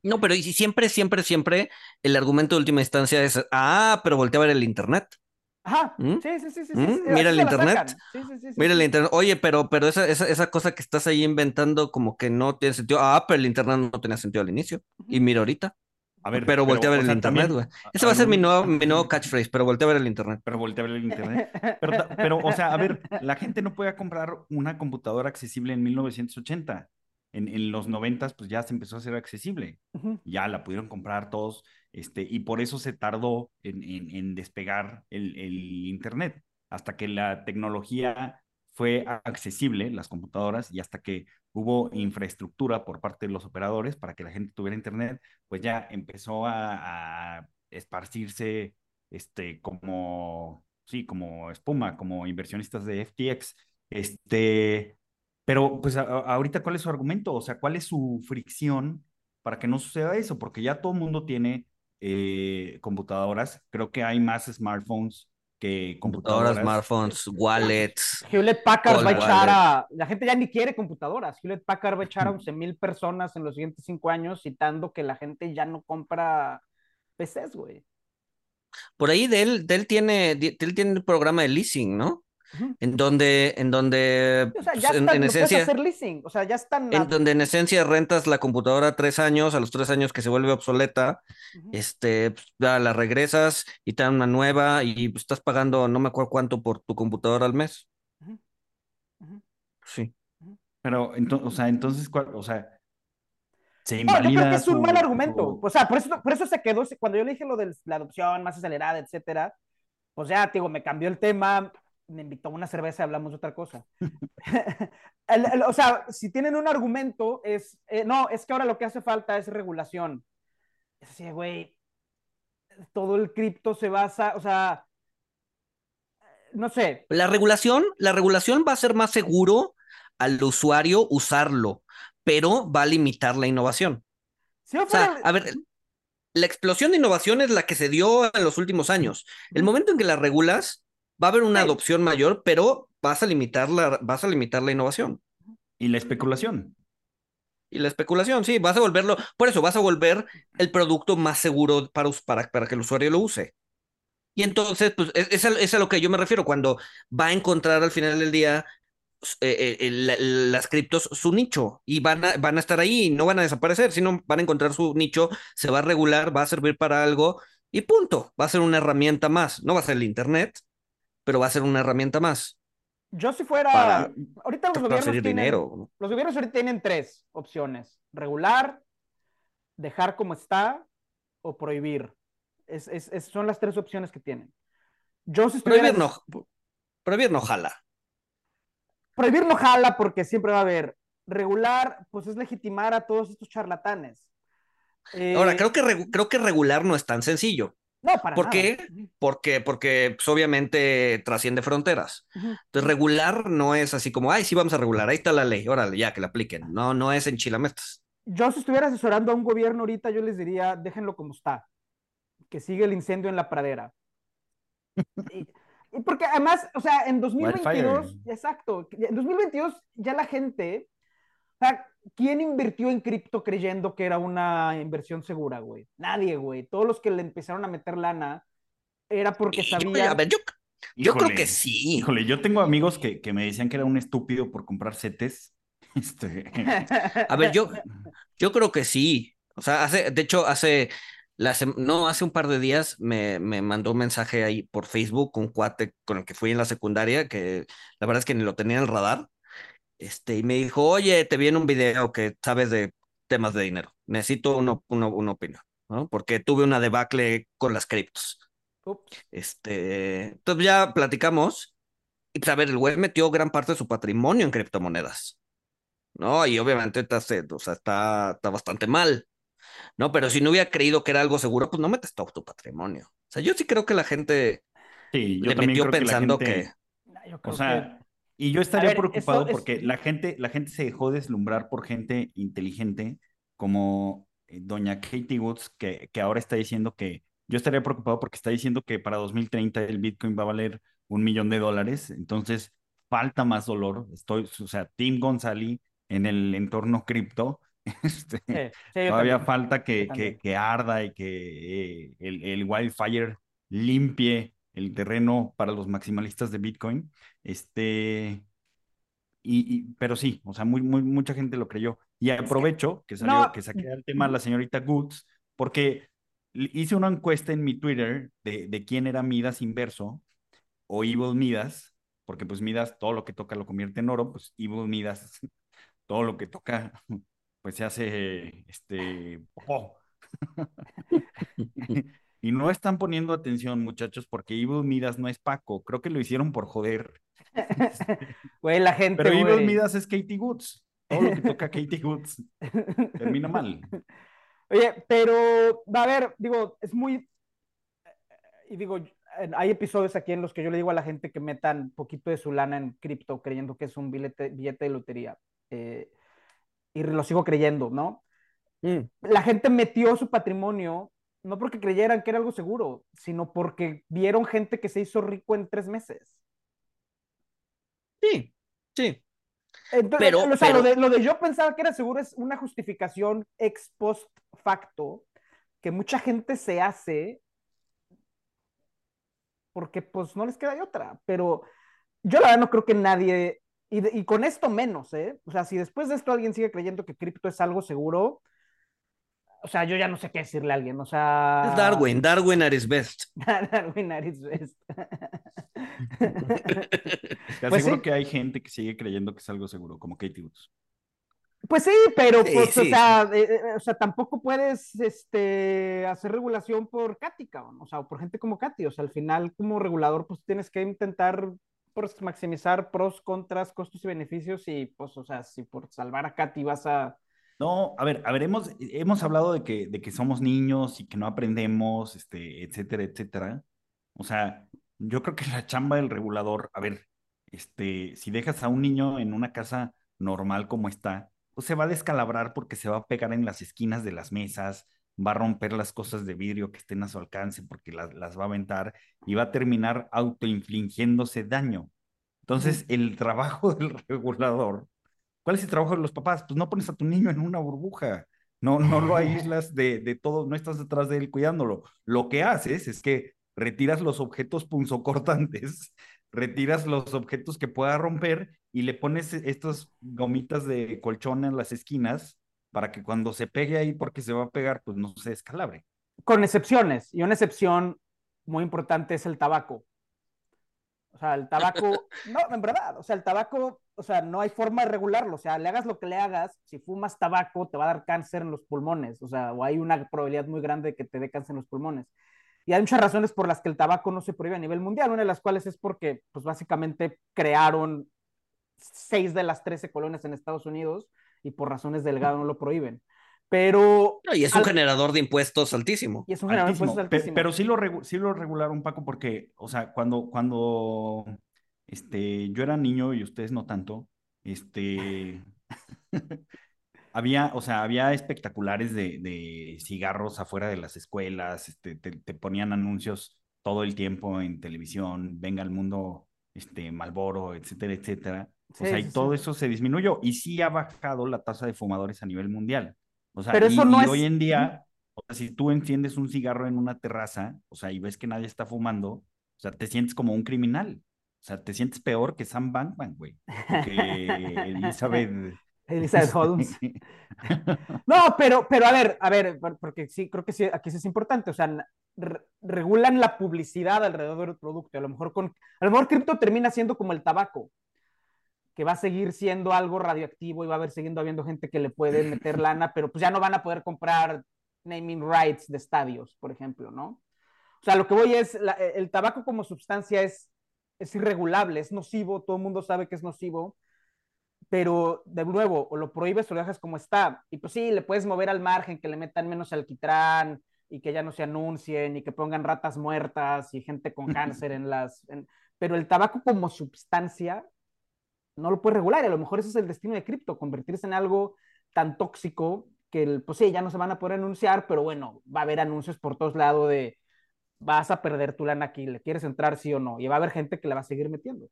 No, pero y siempre, siempre, siempre el argumento de última instancia es, ah, pero voltea a ver el Internet. Ajá, ¿Mm? sí, sí, sí, sí. ¿Mm? Mira el internet. Sí, sí, sí, Mira el internet. Oye, pero, pero esa, esa, esa, cosa que estás ahí inventando como que no tiene sentido. Ah, pero el internet no tenía sentido al inicio. Y mira ahorita. A ver, pero, voltea a ver el internet, güey. Ese va a ser mi nuevo, mi nuevo catchphrase, pero voltea a ver el internet. Pero voltea a ver el internet. Pero, pero, o sea, a ver, la gente no puede comprar una computadora accesible en 1980. En, en los 90 pues ya se empezó a hacer accesible. Ya la pudieron comprar todos este, y por eso se tardó en, despegar el, Internet, hasta que la tecnología fue accesible, las computadoras, y hasta que hubo infraestructura por parte de los operadores para que la gente tuviera Internet, pues ya empezó a, esparcirse este, como, sí, como espuma, como inversionistas de FTX. Este, pero pues ahorita, ¿cuál es su argumento? O sea, ¿cuál es su fricción para que no suceda eso? Porque ya todo el mundo tiene eh, computadoras. Creo que hay más smartphones que computadoras. smartphones, wallets. Hewlett Packard va a echar a. La gente ya ni quiere computadoras. Hewlett Packard va a echar a 11 mil personas en los siguientes cinco años, citando que la gente ya no compra PCs, güey. Por ahí Dell, Dell tiene, Dell tiene un programa de leasing, ¿no? En donde, en donde, o sea, ya pues, en, esencia, hacer leasing, o sea, ya están, en donde en esencia rentas la computadora tres años, a los tres años que se vuelve obsoleta, este, pues, la regresas y te dan una nueva y pues, estás pagando, no me acuerdo cuánto por tu computadora al mes. Sí. Pero, entonces, o sea, entonces, o sea, se invalida. yo creo que es un mal argumento. O sea, por eso, por eso se quedó, cuando yo le dije lo de la adopción más acelerada, etcétera, pues ya, digo, me cambió el tema, me invitó a una cerveza y hablamos de otra cosa. o sea, si tienen un argumento, es, eh, no, es que ahora lo que hace falta es regulación. Es así, güey, todo el cripto se basa, o sea, no sé. La regulación, la regulación va a ser más seguro al usuario usarlo, pero va a limitar la innovación. o sea, a ver, la explosión de innovación es la que se dio en los últimos años. El momento en que la regulas, va a haber una adopción mayor, pero vas a limitar la, vas a limitar la innovación. Y la especulación. Y la especulación, sí, vas a volverlo, por eso vas a volver el producto más seguro para, para, para que el usuario lo use. Y entonces, pues, es, es, a, lo que yo me refiero, cuando va a encontrar al final del día eh, eh, las criptos su nicho y van a, van a estar ahí, no van a desaparecer, sino van a encontrar su nicho, se va a regular, va a servir para algo y punto, va a ser una herramienta más, no va a ser el Internet, pero va a ser una herramienta más. Yo si fuera, ahorita los gobiernos tienen, dinero. los gobiernos ahorita tienen tres opciones, regular, dejar como está o prohibir. Es, es, son las tres opciones que tienen. Yo si prohibir, no, prohibir no jala. Prohibir no jala porque siempre va a haber. Regular, pues es legitimar a todos estos charlatanes. Ahora, eh, creo que, creo que regular no es tan sencillo. No, para ¿Por qué? Porque, porque pues, obviamente trasciende fronteras. Entonces, regular no es así como, ay, sí, vamos a regular, ahí está la ley, órale, ya que la apliquen. No, no es en chilametas. Yo, si estuviera asesorando a un gobierno ahorita, yo les diría, déjenlo como está, que sigue el incendio en la pradera. Y, y porque además, o sea, en 2022, Wildfire. exacto, en 2022 ya la gente, o sea, ¿quién invirtió en cripto creyendo que era una inversión segura, güey? Nadie, güey. Todos los que le empezaron a meter lana era porque sabían. a ver, yo, yo creo que sí. Híjole, yo tengo amigos que, que me decían que era un estúpido por comprar setes. Este, A ver, yo, yo creo que sí. O sea, hace, de hecho, hace, la no, hace un par de días me, me mandó un mensaje ahí por Facebook un cuate con el que fui en la secundaria, que la verdad es que ni lo tenía en el radar. Este, y me dijo, oye, te vi en un video que sabes de temas de dinero. Necesito uno, uno- una opinión, ¿no? Porque tuve una debacle con las criptos. Ups. Este, entonces ya platicamos. Y pues, a ver, el güey metió gran parte de su patrimonio en criptomonedas. ¿no? Y obviamente está, o sea, está, está bastante mal, ¿no? Pero si no hubiera creído que era algo seguro, pues no metes todo tu patrimonio. O sea, yo sí creo que la gente sí, yo le metió creo que pensando gente- que... Yo O sea, que- y yo estaría ver, preocupado es- porque la gente, la gente se dejó deslumbrar por gente inteligente como eh, doña Katie Woods, que, que ahora está diciendo que, yo estaría preocupado porque está diciendo que para 2030 el Bitcoin va a valer un millón de dólares, entonces falta más dolor. Estoy, o sea, Tim González en el entorno cripto, este, sí, sí, yo Todavía también. falta que, que arda y que eh, el, el wildfire limpie el terreno para los maximalistas de Bitcoin. Este, y, y- pero sí, o sea, muy, muy, mucha gente lo creyó. Y aprovecho que salió, no, que saqué el tema la señorita Goods, porque hice una encuesta en mi Twitter de, de quién era Midas inverso o Evil Midas, porque pues Midas todo lo que toca lo convierte en oro, pues Evil Midas todo lo que toca pues se hace este popó. Y no están poniendo atención, muchachos, porque Evil Midas no es Paco. Creo que lo hicieron por joder. Güey, la gente, Pero Evil güey. Midas es Katie Woods. Todo lo que toca Katie Woods termina mal. Oye, pero, va a ver, digo, es muy, y digo, hay episodios aquí en los que yo le digo a la gente que metan poquito de su lana en cripto creyendo que es un billete, billete de lotería. eh, y lo sigo creyendo, ¿no? Mm, La gente metió su patrimonio no porque creyeran que era algo seguro, sino porque vieron gente que se hizo rico en tres meses. Sí, sí. Entonces, Pero- o sea, pero- Lo, de, lo de yo pensaba que era seguro es una justificación ex post facto que mucha gente se hace porque pues no les queda de otra. Pero yo la verdad no creo que nadie, y, de- y con esto menos, ¿eh? O sea, si después de esto alguien sigue creyendo que cripto es algo seguro, o sea, yo ya no sé qué decirle a alguien, o sea... Es Darwin, Darwin at his best. Darwin at his best. Te Pues aseguro sí. que hay gente que sigue creyendo que es algo seguro, como Katie Woods. Pues sí, pero Sí, pues, o, sea, eh, eh, o sea, tampoco puedes este, hacer regulación por Katy, cabrón, o sea, o por gente como Katy, o sea, al final como regulador pues tienes que intentar pues, maximizar pros, contras, costos y beneficios y pues, o sea, si por salvar a Katy vas a... No, a ver, a ver, hemos, hemos hablado de que, de que somos niños y que no aprendemos, este, etcétera, etcétera. O sea, yo creo que la chamba del regulador, a ver, este, si dejas a un niño en una casa normal como está, pues se va a descalabrar porque se va a pegar en las esquinas de las mesas, va a romper las cosas de vidrio que estén a su alcance porque las, las va a aventar y va a terminar autoinfligiéndose daño. Entonces, el trabajo del regulador ¿Cuál es el trabajo de los papás? Pues no pones a tu niño en una burbuja, no, no lo aíslas de, de todo, no estás detrás de él cuidándolo. Lo que haces es que retiras los objetos punzocortantes, retiras los objetos que pueda romper y le pones estas gomitas de colchón en las esquinas para que cuando se pegue ahí, porque se va a pegar, pues no se descalabre. Con excepciones, y una excepción muy importante es el tabaco. O sea, el tabaco, no, en verdad, o sea, el tabaco, o sea, no hay forma de regularlo, o sea, le hagas lo que le hagas, si fumas tabaco te va a dar cáncer en los pulmones, o sea, o hay una probabilidad muy grande de que te dé cáncer en los pulmones. Y hay muchas razones por las que el tabaco no se prohíbe a nivel mundial, una de las cuales es porque, pues básicamente crearon seis de las trece colonias en Estados Unidos y por razones del gado no lo prohíben. Pero... No, y es un al- generador de impuestos altísimo. Y es un generador de Altísimo. impuestos Pe- altísimo. Pero sí lo, regu- sí lo regularon, Paco, porque, o sea, cuando, cuando este, yo era niño y ustedes no tanto, este, había, o sea, había espectaculares de, de cigarros afuera de las escuelas, este, te, te ponían anuncios todo el tiempo en televisión, venga al mundo, este, Malboro, etcétera, etcétera. o sea, y todo eso se disminuyó y sí ha bajado la tasa de fumadores a nivel mundial. O sea, Pero y, eso no y es- hoy en día, o sea, si tú enciendes un cigarro en una terraza, o sea, y ves que nadie está fumando, o sea, te sientes como un criminal. O sea, te sientes peor que Sam Bankman, güey. Que Elizabeth. Elizabeth Holmes. No, pero, pero a ver, a ver, por- porque sí, creo que sí, aquí sí es importante. O sea, re- regulan la publicidad alrededor del producto. A lo mejor con, a lo mejor cripto termina siendo como el tabaco, que va a seguir siendo algo radioactivo y va a haber siguiendo habiendo gente que le puede meter lana, pero pues ya no van a poder comprar naming rights de estadios, por ejemplo, ¿no? O sea, lo que voy es, la- el tabaco como sustancia es, es irregulable, es nocivo, todo el mundo sabe que es nocivo, pero de nuevo, o lo prohíbes o lo dejas como está. Y pues sí, le puedes mover al margen, que le metan menos alquitrán y que ya no se anuncien y que pongan ratas muertas y gente con cáncer en las... en- Pero el tabaco como sustancia no lo puedes regular y a lo mejor ese es el destino de cripto, convertirse en algo tan tóxico que, el, pues sí, ya no se van a poder anunciar, pero bueno, va a haber anuncios por todos lados de vas a perder tu lana aquí, le quieres entrar sí o no, y va a haber gente que la va a seguir metiendo.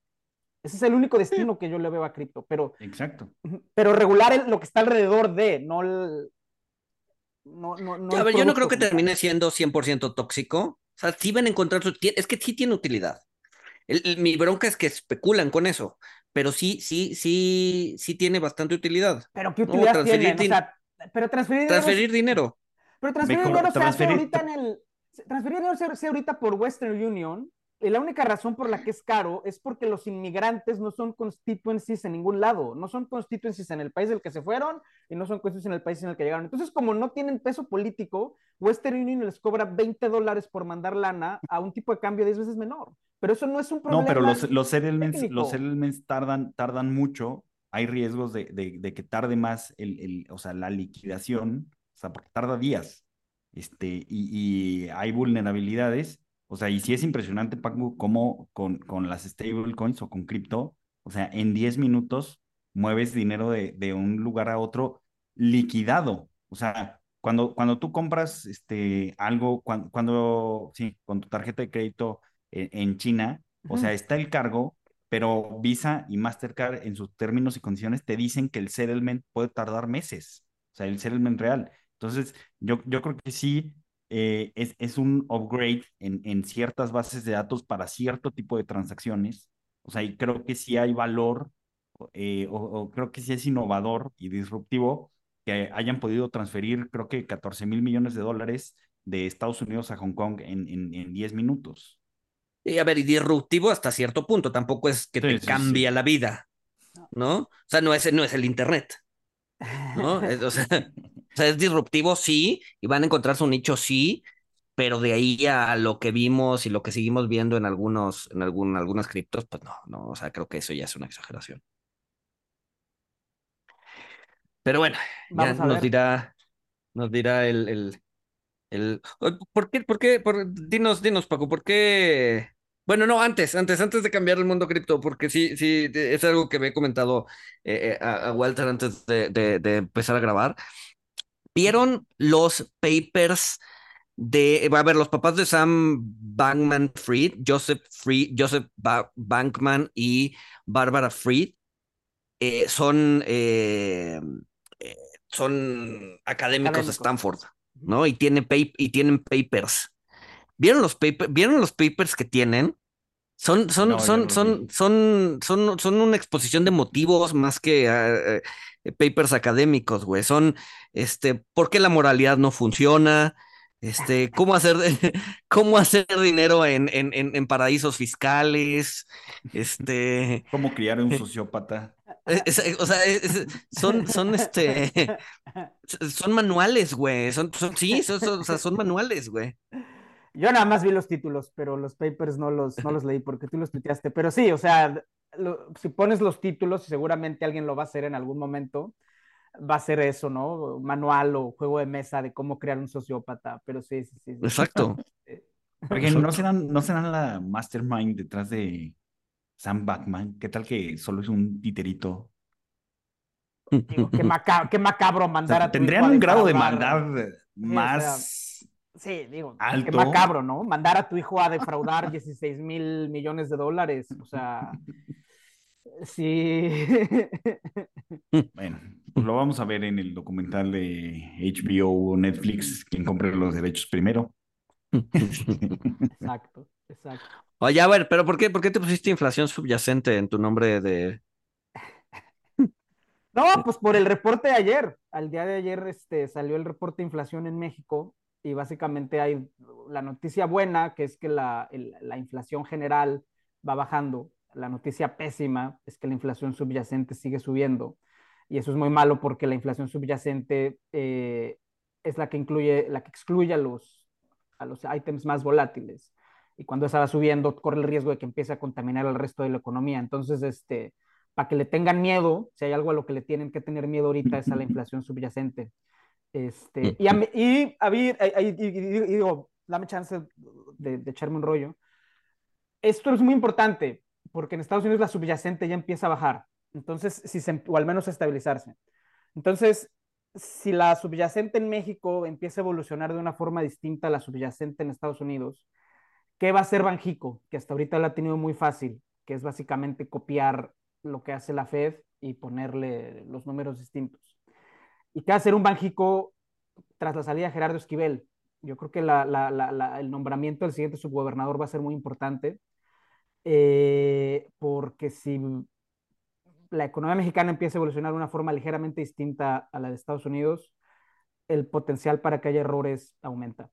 Ese es el único destino que yo le veo a cripto, pero Exacto. pero regular el- lo que está alrededor de, no el. No, no, no a ver, yo no creo que termine siendo 100% tóxico. O sea, sí van a encontrar su... Es que sí tiene utilidad. El- el- mi bronca es que especulan con eso, pero sí, sí, sí, sí tiene bastante utilidad. Pero qué No, utilidad transferir tienen, o sea, pero transferir dinero, Transferir dinero. pero transferir dinero se hace ahorita en el, transferir dinero se hace ahorita por Western Union, la única razón por la que es caro es porque los inmigrantes no son constituencies en ningún lado, no son constituencies en el país del que se fueron y no son constituencies en el país en el que llegaron. Entonces, como no tienen peso político, Western Union les cobra 20 dólares por mandar lana a un tipo de cambio 10 veces menor. Pero eso no es un problema. No, pero los, los settlements, los settlements tardan, tardan mucho. Hay riesgos de, de- de que tarde más el, el- o sea, la liquidación, o sea, porque tarda días. Este, y, y hay vulnerabilidades. O sea, y sí es impresionante, Paco, cómo con, con las stablecoins o con cripto, o sea, en 10 minutos mueves dinero de, de un lugar a otro liquidado. O sea, cuando, cuando tú compras este, algo, cuando, cuando, sí, con tu tarjeta de crédito en, en China, o sea, está el cargo, pero Visa y Mastercard en sus términos y condiciones te dicen que el settlement puede tardar meses, o sea, el settlement real. Entonces, yo, yo creo que sí eh, es, es un upgrade en, en ciertas bases de datos para cierto tipo de transacciones, o sea, y creo que sí hay valor, eh, o, o creo que sí es innovador y disruptivo que hayan podido transferir, creo que 14 mil millones de dólares de Estados Unidos a Hong Kong en, en, en 10 minutos. Y a ver, y disruptivo hasta cierto punto, tampoco es que Sí, te sí, cambia sí. la vida, ¿no? O sea, no es, no es el Internet, ¿no? Es- o, sea, o sea, es disruptivo, sí, y van a encontrar su nicho, sí, pero de ahí a lo que vimos y lo que seguimos viendo en algunos, en algún, algunas criptos, pues no, no, o sea, creo que eso ya es una exageración. Pero bueno, ya Vamos nos dirá, nos dirá el, el, el... ¿Por qué, por qué, por- dinos, dinos, Paco, ¿por qué? Bueno, no, antes, antes, antes de cambiar el mundo cripto, porque sí, sí, es algo que me he comentado eh, eh, a, a Walter antes de, de- de empezar a grabar. ¿Vieron los papers de, a ver, los papás de Sam Bankman Fried, Joseph Fried, Joseph Ba- Bankman y Barbara Fried, eh, son, eh, eh, son académicos de. Stanford, ¿no? Y, tiene y tienen papers. ¿Vieron los, paper- ¿Vieron los papers que tienen? Son, son, No, son, son, son, son, son una exposición de motivos más que papers académicos, güey. Son, este, ¿por qué la moralidad no funciona? Este, cómo hacer, cómo hacer dinero en, en, en, en paraísos fiscales, este, ¿Cómo criar un sociópata? es- es- o sea, es- son, son, este, son manuales, güey. Son, son, sí, son, son- o sea, son manuales, güey. Yo nada más vi los títulos, pero los papers no los, no los leí porque tú los tuiteaste. Pero sí, o sea, lo- si pones los títulos, y seguramente alguien lo va a hacer en algún momento, va a ser eso, ¿no? Manual o juego de mesa de cómo crear un sociópata. Pero sí, sí, sí. sí. Exacto. Oigan, ¿no serán, ¿no serán la mastermind detrás de Sam Backman? ¿Qué tal que solo es un titerito? Digo, qué, maca- qué macabro O mandar sea, a tu tendrían hijo a un grado de maldad más Sí, digo, Alto. qué macabro, ¿no? Mandar a tu hijo a defraudar 16 mil millones de dólares, o sea, sí. Bueno, pues lo vamos a ver en el documental de HBO o Netflix, quien compre los derechos primero. Exacto, exacto. Oye, a ver, pero ¿por qué, por qué te pusiste inflación subyacente en tu nombre de... No, pues por el reporte de ayer. Al día de ayer este, salió el reporte de inflación en México y básicamente hay la noticia buena, que es que la, la inflación general va bajando. La noticia pésima es que la inflación subyacente sigue subiendo. Y eso es muy malo porque la inflación subyacente eh, es la que incluye, la que excluye a los, a los ítems más volátiles. Y cuando esa va subiendo, corre el riesgo de que empiece a contaminar el resto de la economía. Entonces, este, para que le tengan miedo, si hay algo a lo que le tienen que tener miedo ahorita es a la inflación subyacente. Este, y, a mí- y, a mí- y- y- y- y digo, dame chance de, de echarme un rollo. Esto es muy importante porque en Estados Unidos la subyacente ya empieza a bajar, entonces, si se, o al menos a estabilizarse. Entonces, si la subyacente en México empieza a evolucionar de una forma distinta a la subyacente en Estados Unidos, ¿qué va a hacer Banjico? Que hasta ahorita lo ha tenido muy fácil, que es básicamente copiar lo que hace la Fed y ponerle los números distintos. ¿Y qué va a hacer un Banjico tras la salida de Gerardo Esquivel? Yo creo que el nombramiento del siguiente subgobernador va a ser muy importante, eh, porque si la economía mexicana empieza a evolucionar de una forma ligeramente distinta a la de Estados Unidos, el potencial para que haya errores aumenta.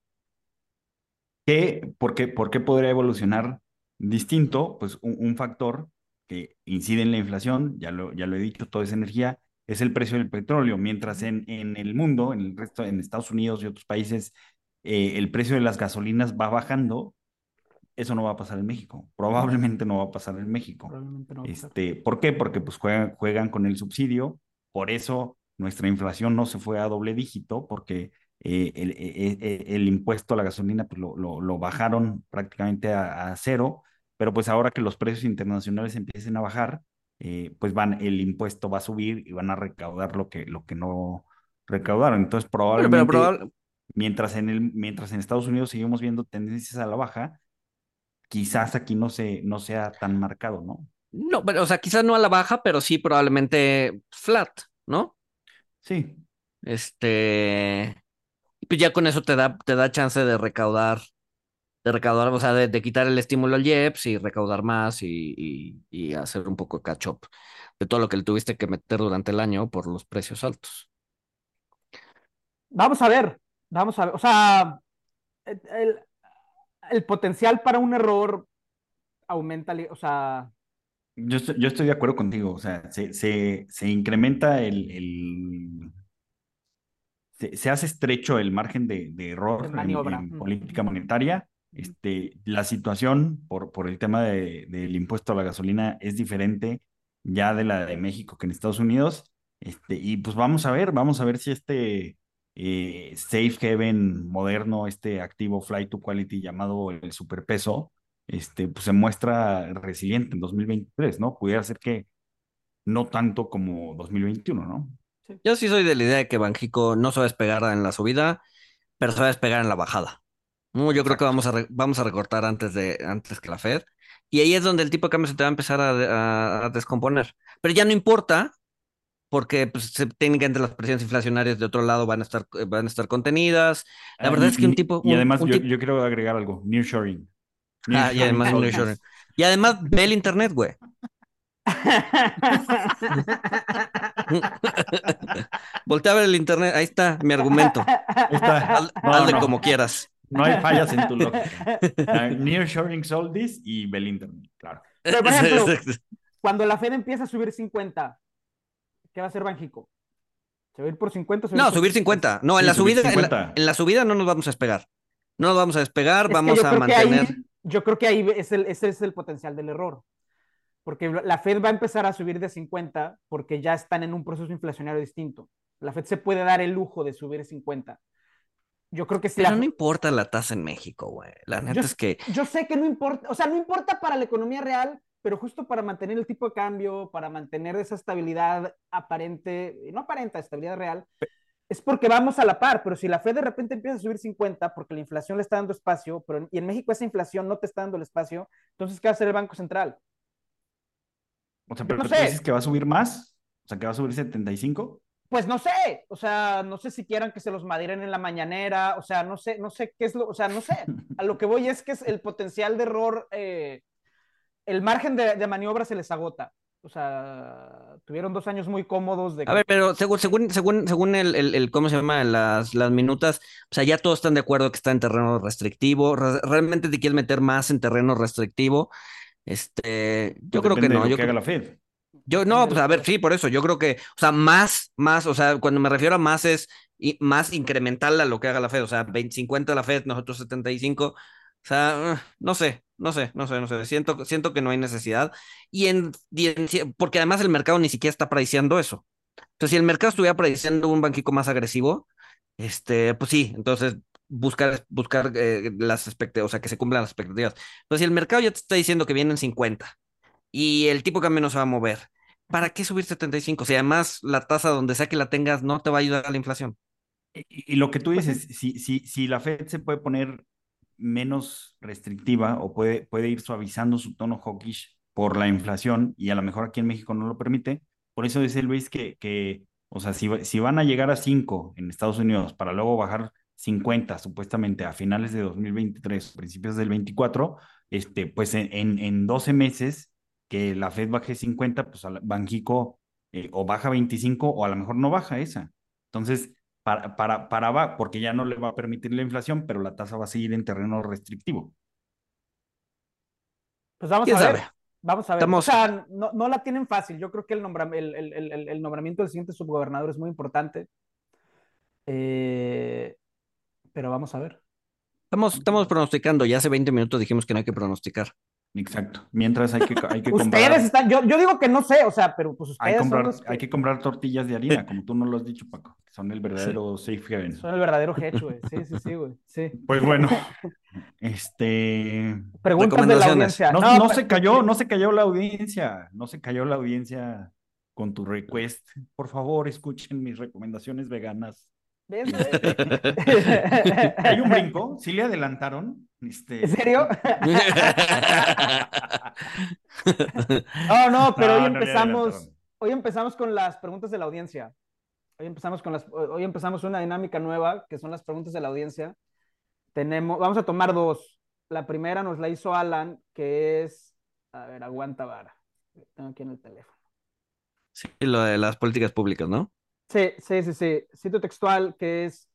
¿Qué, por, qué, ¿Por qué podría evolucionar distinto? Pues un, un, factor que incide en la inflación, ya lo, ya lo he dicho, toda esa energía, es el precio del petróleo, mientras en, en el mundo, en el resto, en Estados Unidos y otros países, eh, el precio de las gasolinas va bajando, eso no va a pasar en México. Probablemente no va a pasar en México. No. Este, ¿Por qué? Porque pues juegan, juegan con el subsidio, por eso nuestra inflación no se fue a doble dígito, porque eh, el, el, el, impuesto a la gasolina pues, lo, lo, lo bajaron prácticamente a, a, cero, pero pues ahora que los precios internacionales empiecen a bajar, eh, pues van, el impuesto va a subir y van a recaudar lo que, lo que no recaudaron. Entonces probablemente, pero, pero probable... mientras, en el, mientras en Estados Unidos seguimos viendo tendencias a la baja, quizás aquí no, se, no sea tan marcado, ¿no? No, pero, o sea, quizás no a la baja, pero sí probablemente flat, ¿no? Sí. Este, pues ya con eso te da, te da chance de recaudar, de recaudar, o sea, de, de quitar el estímulo al IEPS y recaudar más y, y, y, hacer un poco de catch up de todo lo que le tuviste que meter durante el año por los precios altos. Vamos a ver, vamos a ver, o sea, el, el potencial para un error aumenta, o sea... Yo estoy, yo estoy de acuerdo contigo, o sea, se, se, se incrementa el... el... Se, se, hace estrecho el margen de, de error en política monetaria. Este, la situación por, por el tema de, del impuesto a la gasolina es diferente ya de la de México que en Estados Unidos. Este, y pues vamos a ver, vamos a ver si este eh, safe haven moderno, este activo flight to quality llamado el superpeso, este, pues se muestra resiliente en 2023, ¿no? Pudiera ser que no tanto como 2021, ¿no? Sí. Yo sí soy de la idea de que Banjico no se va a despegar en la subida, pero se va a despegar en la bajada. No, yo creo que vamos a, vamos a recortar antes, de, antes que la Fed. Y ahí es donde el tipo de cambio se te va a empezar a, a, a descomponer. Pero ya no importa, porque pues, técnicamente las presiones inflacionarias de otro lado van a estar, van a estar contenidas. La Ah, verdad y, es que un tipo... Y además yo, tipo... yo, quiero agregar algo, nearshoring. Ah, y además nearshoring. Y además ve el internet, güey. Voltea a ver el internet, ahí está mi argumento. Está. Haz, no, hazle no. como quieras. No hay fallas en tu lógica. Uh, nearshoring sold this y ve el internet, claro. Pero, por ejemplo, cuando la Fed empieza a subir 50, ¿qué va a hacer Banjico? ¿Se va a ir por 50? Subir no, por subir 50. No, en, sí, la subida, en la, en, la, subida no nos vamos a despegar. No nos vamos a despegar, es vamos a mantener. Ahí, yo creo que ahí es el, ese es el potencial del error. Porque la Fed va a empezar a subir de 50 porque ya están en un proceso inflacionario distinto. La Fed se puede dar el lujo de subir 50. Yo creo que sí. Pero la... no importa la tasa en México, güey. La neta yo, es que. Yo sé que no importa, o sea, no importa para la economía real, pero justo para mantener el tipo de cambio, para mantener esa estabilidad aparente, no aparente, estabilidad real. es porque vamos a la par, pero si la Fed de repente empieza a subir 50 porque la inflación le está dando espacio, pero y en México esa inflación no te está dando el espacio, entonces ¿qué va a hacer el Banco Central? O sea, pero no sé. dices que va a subir más, o sea, que va a subir 75. Pues no sé, o sea, no sé si quieran que se los madiren en la mañanera, o sea, no sé, no sé qué es lo, o sea, no sé. A lo que voy es que es el potencial de error, eh, el margen de, de maniobra se les agota o sea, tuvieron dos años muy cómodos de... A ver, pero según, según, según, según el, el, ¿cómo se llama? Las, las minutas, o sea, ya todos están de acuerdo que está en terreno restrictivo. ¿Realmente te quieres meter más en terreno restrictivo? Este, yo pues creo que no. yo que haga la Fed. Yo, no, pues a ver, sí, por eso, yo creo que, o sea, más, más, o sea, cuando me refiero a más es y más incremental a lo que haga la Fed, o sea, 20, 50 la Fed, nosotros 75, o sea, no sé, no sé, no sé, no sé. Siento, siento que no hay necesidad. Y en, porque además el mercado ni siquiera está prediciendo eso. Entonces, si el mercado estuviera prediciendo un banquico más agresivo, este, pues sí, entonces buscar, buscar eh, las expectativas, o sea, que se cumplan las expectativas. Entonces, si el mercado ya te está diciendo que vienen 50 y el tipo de cambio no se va a mover, ¿para qué subir 75? Si además la tasa donde sea que la tengas no te va a ayudar a la inflación. Y, lo que tú pues dices, si, si, si la Fed se puede poner menos restrictiva o puede, puede ir suavizando su tono hawkish por la inflación y a lo mejor aquí en México no lo permite. Por eso dice Luis que, que o sea, si, si van a llegar a 5 en Estados Unidos para luego bajar 50 supuestamente a finales de 2023, principios del 24, este, pues en, en, 12 meses que la Fed baje 50, pues Banjico eh, o baja 25 o a lo mejor no baja esa. Entonces, para, para, para, porque ya no le va a permitir la inflación, pero la tasa va a seguir en terreno restrictivo. Pues vamos a ver. Vamos a ver. O sea, no, no, la tienen fácil. Yo creo que el, el, el, el, nombramiento del siguiente subgobernador es muy importante. Eh, pero vamos a ver. Estamos, estamos pronosticando. Ya hace 20 minutos dijimos que no hay que pronosticar. Exacto. Mientras hay que, hay que comprar. Ustedes están, yo, yo, digo que no sé, o sea, pero pues ustedes. Hay, comprar, hay que comprar tortillas de harina, como tú no lo has dicho, Paco. Son el verdadero safe haven. Son el verdadero hedge, güey. Sí, sí, sí, güey. Sí. Pues bueno, este. Preguntas de la audiencia. No, no, se cayó, no se cayó la audiencia. No se cayó la audiencia con tu request. Por favor, escuchen mis recomendaciones veganas. Hay un brinco, sí le adelantaron. Este... ¿En serio? no, no, pero hoy empezamos, hoy empezamos con las preguntas de la audiencia. Hoy empezamos con las, hoy empezamos una dinámica nueva, que son las preguntas de la audiencia. Tenemos, vamos a tomar dos. La primera nos la hizo Alan, que es, a ver, aguanta vara. Tengo aquí en el teléfono. Sí, lo de las políticas públicas, ¿no? Sí, sí, sí, sí. Cito textual que es,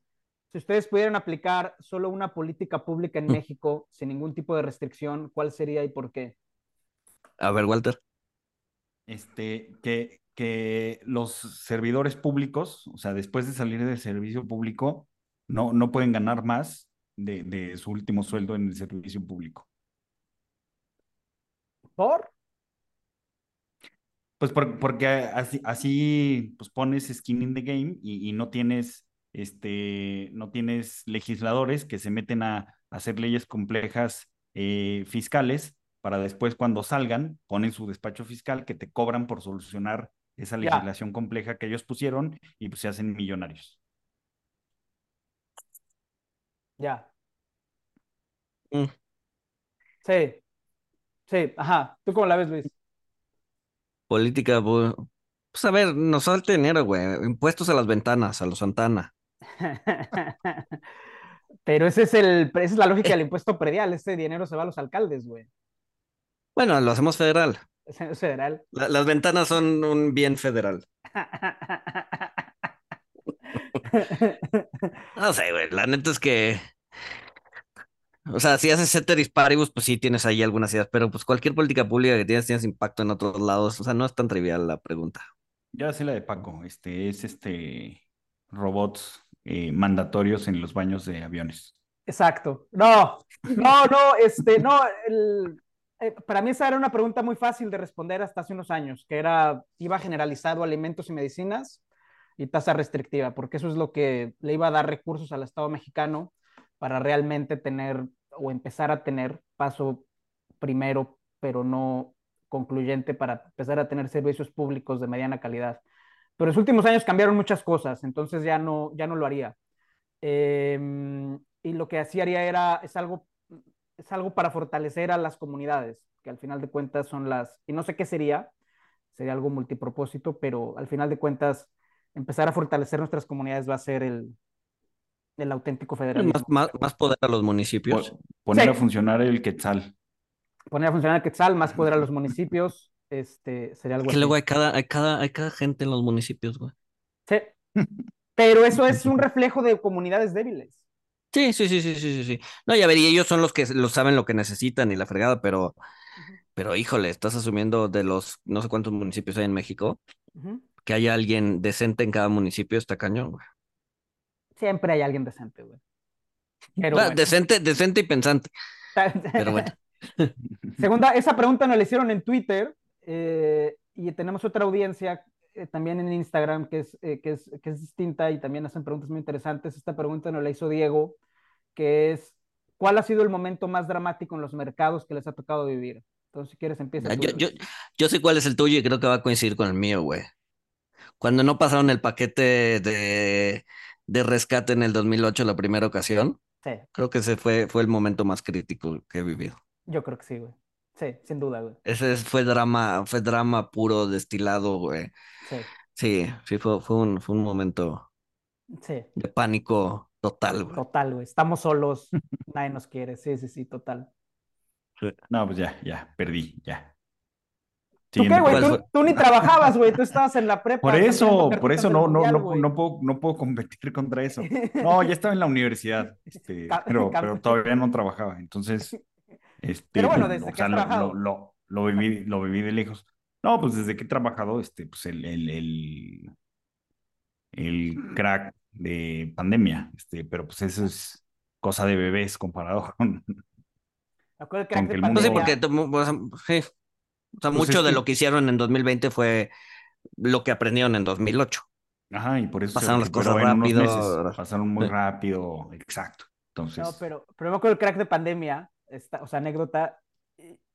si ustedes pudieran aplicar solo una política pública en mm. México sin ningún tipo de restricción, ¿cuál sería y por qué? A ver, Walter. Este, que, que los servidores públicos, o sea, después de salir del servicio público, no, no pueden ganar más de, de su último sueldo en el servicio público. ¿Por? Pues porque así, así pues pones skin in the game y, no tienes este, no tienes legisladores que se meten a, hacer leyes complejas eh, fiscales para después cuando salgan ponen su despacho fiscal que te cobran por solucionar esa legislación compleja que ellos pusieron y pues se hacen millonarios. Ya. Mm. Sí. Sí, ajá. ¿Tú cómo la ves, Luis? Política, pues, pues a ver, nos falta dinero, güey. Impuestos a las ventanas, a los Santana. Pero ese es el, esa es la lógica del impuesto predial. Ese dinero se va a los alcaldes, güey. Bueno, lo hacemos federal. Es federal. las ventanas son un bien federal. no sé, güey. La neta es que o sea, si haces ceteris paribus, pues sí tienes ahí algunas ideas, pero pues cualquier política pública que tienes, tienes impacto en otros lados. O sea, no es tan trivial la pregunta. Ya sé la de Paco, este es este robots eh, mandatorios en los baños de aviones. Exacto. No, no, no, este, no, eh, para mí esa era una pregunta muy fácil de responder hasta hace unos años, que era, iba generalizado alimentos y medicinas y tasa restrictiva, porque eso es lo que le iba a dar recursos al Estado mexicano para realmente tener o empezar a tener paso primero, pero no concluyente para empezar a tener servicios públicos de mediana calidad. Pero en los últimos años cambiaron muchas cosas, entonces ya no, ya no lo haría. Em, y lo que así haría era, es algo, es algo para fortalecer a las comunidades, que al final de cuentas son las, y no sé qué sería, sería algo multipropósito, pero al final de cuentas, empezar a fortalecer nuestras comunidades va a ser el, el auténtico federalismo. Más, más, más poder a los municipios. Po- Poner Sí. a funcionar el quetzal. Poner a funcionar el Quetzal, más poder a los municipios, este, sería algo Que así. luego hay cada, hay cada, hay cada gente en los municipios, güey. Sí. Pero eso es un reflejo de comunidades débiles. Sí, sí, sí, sí, sí, sí, sí. No, ya ver, y ellos son los que lo saben lo que necesitan y la fregada, pero, pero híjole, estás asumiendo de los no sé cuántos municipios hay en México, que haya alguien decente en cada municipio, está cañón, güey. Siempre hay alguien decente, güey. Pero bueno. Decente, decente y pensante, pero bueno. Segunda, esa pregunta nos la hicieron en Twitter eh, y tenemos otra audiencia eh, también en Instagram que es, eh, que, es, que es distinta y también hacen preguntas muy interesantes. Esta pregunta nos la hizo Diego, que es, ¿cuál ha sido el momento más dramático en los mercados que les ha tocado vivir? Entonces, si quieres, empieza. Tú, Yo, yo, yo sé cuál es el tuyo y creo que va a coincidir con el mío, güey. Cuando no pasaron el paquete de, de rescate en el 2008, la primera ocasión, Sí, creo que ese fue, fue el momento más crítico que he vivido. yo creo que sí, güey. Sí, sin duda, güey. Ese es- fue drama, fue drama puro, destilado, güey. Sí, Sí, sí, fue, fue un, fue un momento sí. de pánico total, güey. Total, güey. Estamos solos, nadie nos quiere. Sí, sí, sí, total. No, pues ya, ya, perdí, ya. ¿Tú qué, güey? ¿Cuál Tú, ni trabajabas, güey. Tú estabas en la prepa. Por eso, por eso no, no, mundial, no, no puedo, no puedo competir contra eso. No, ya estaba en la universidad, este, pero, pero todavía no trabajaba. Entonces, este, Pero bueno, desde o que sea, has lo, trabajado. lo, lo, lo viví, lo viví de lejos. No, pues desde que he trabajado, este, pues el, el, el, el crack de pandemia, este, pero pues eso es cosa de bebés comparado con, Me acuerdo que Con que el mundo- No sé, porque sí. O sea, Pues mucho de que- lo que hicieron en 2020 fue lo que aprendieron en 2008. Ajá, y por eso Pasaron las cosas rápido. meses, pasaron muy Sí. rápido, exacto. Entonces, No, pero, pero me acuerdo el crack de pandemia, esta, o sea, anécdota.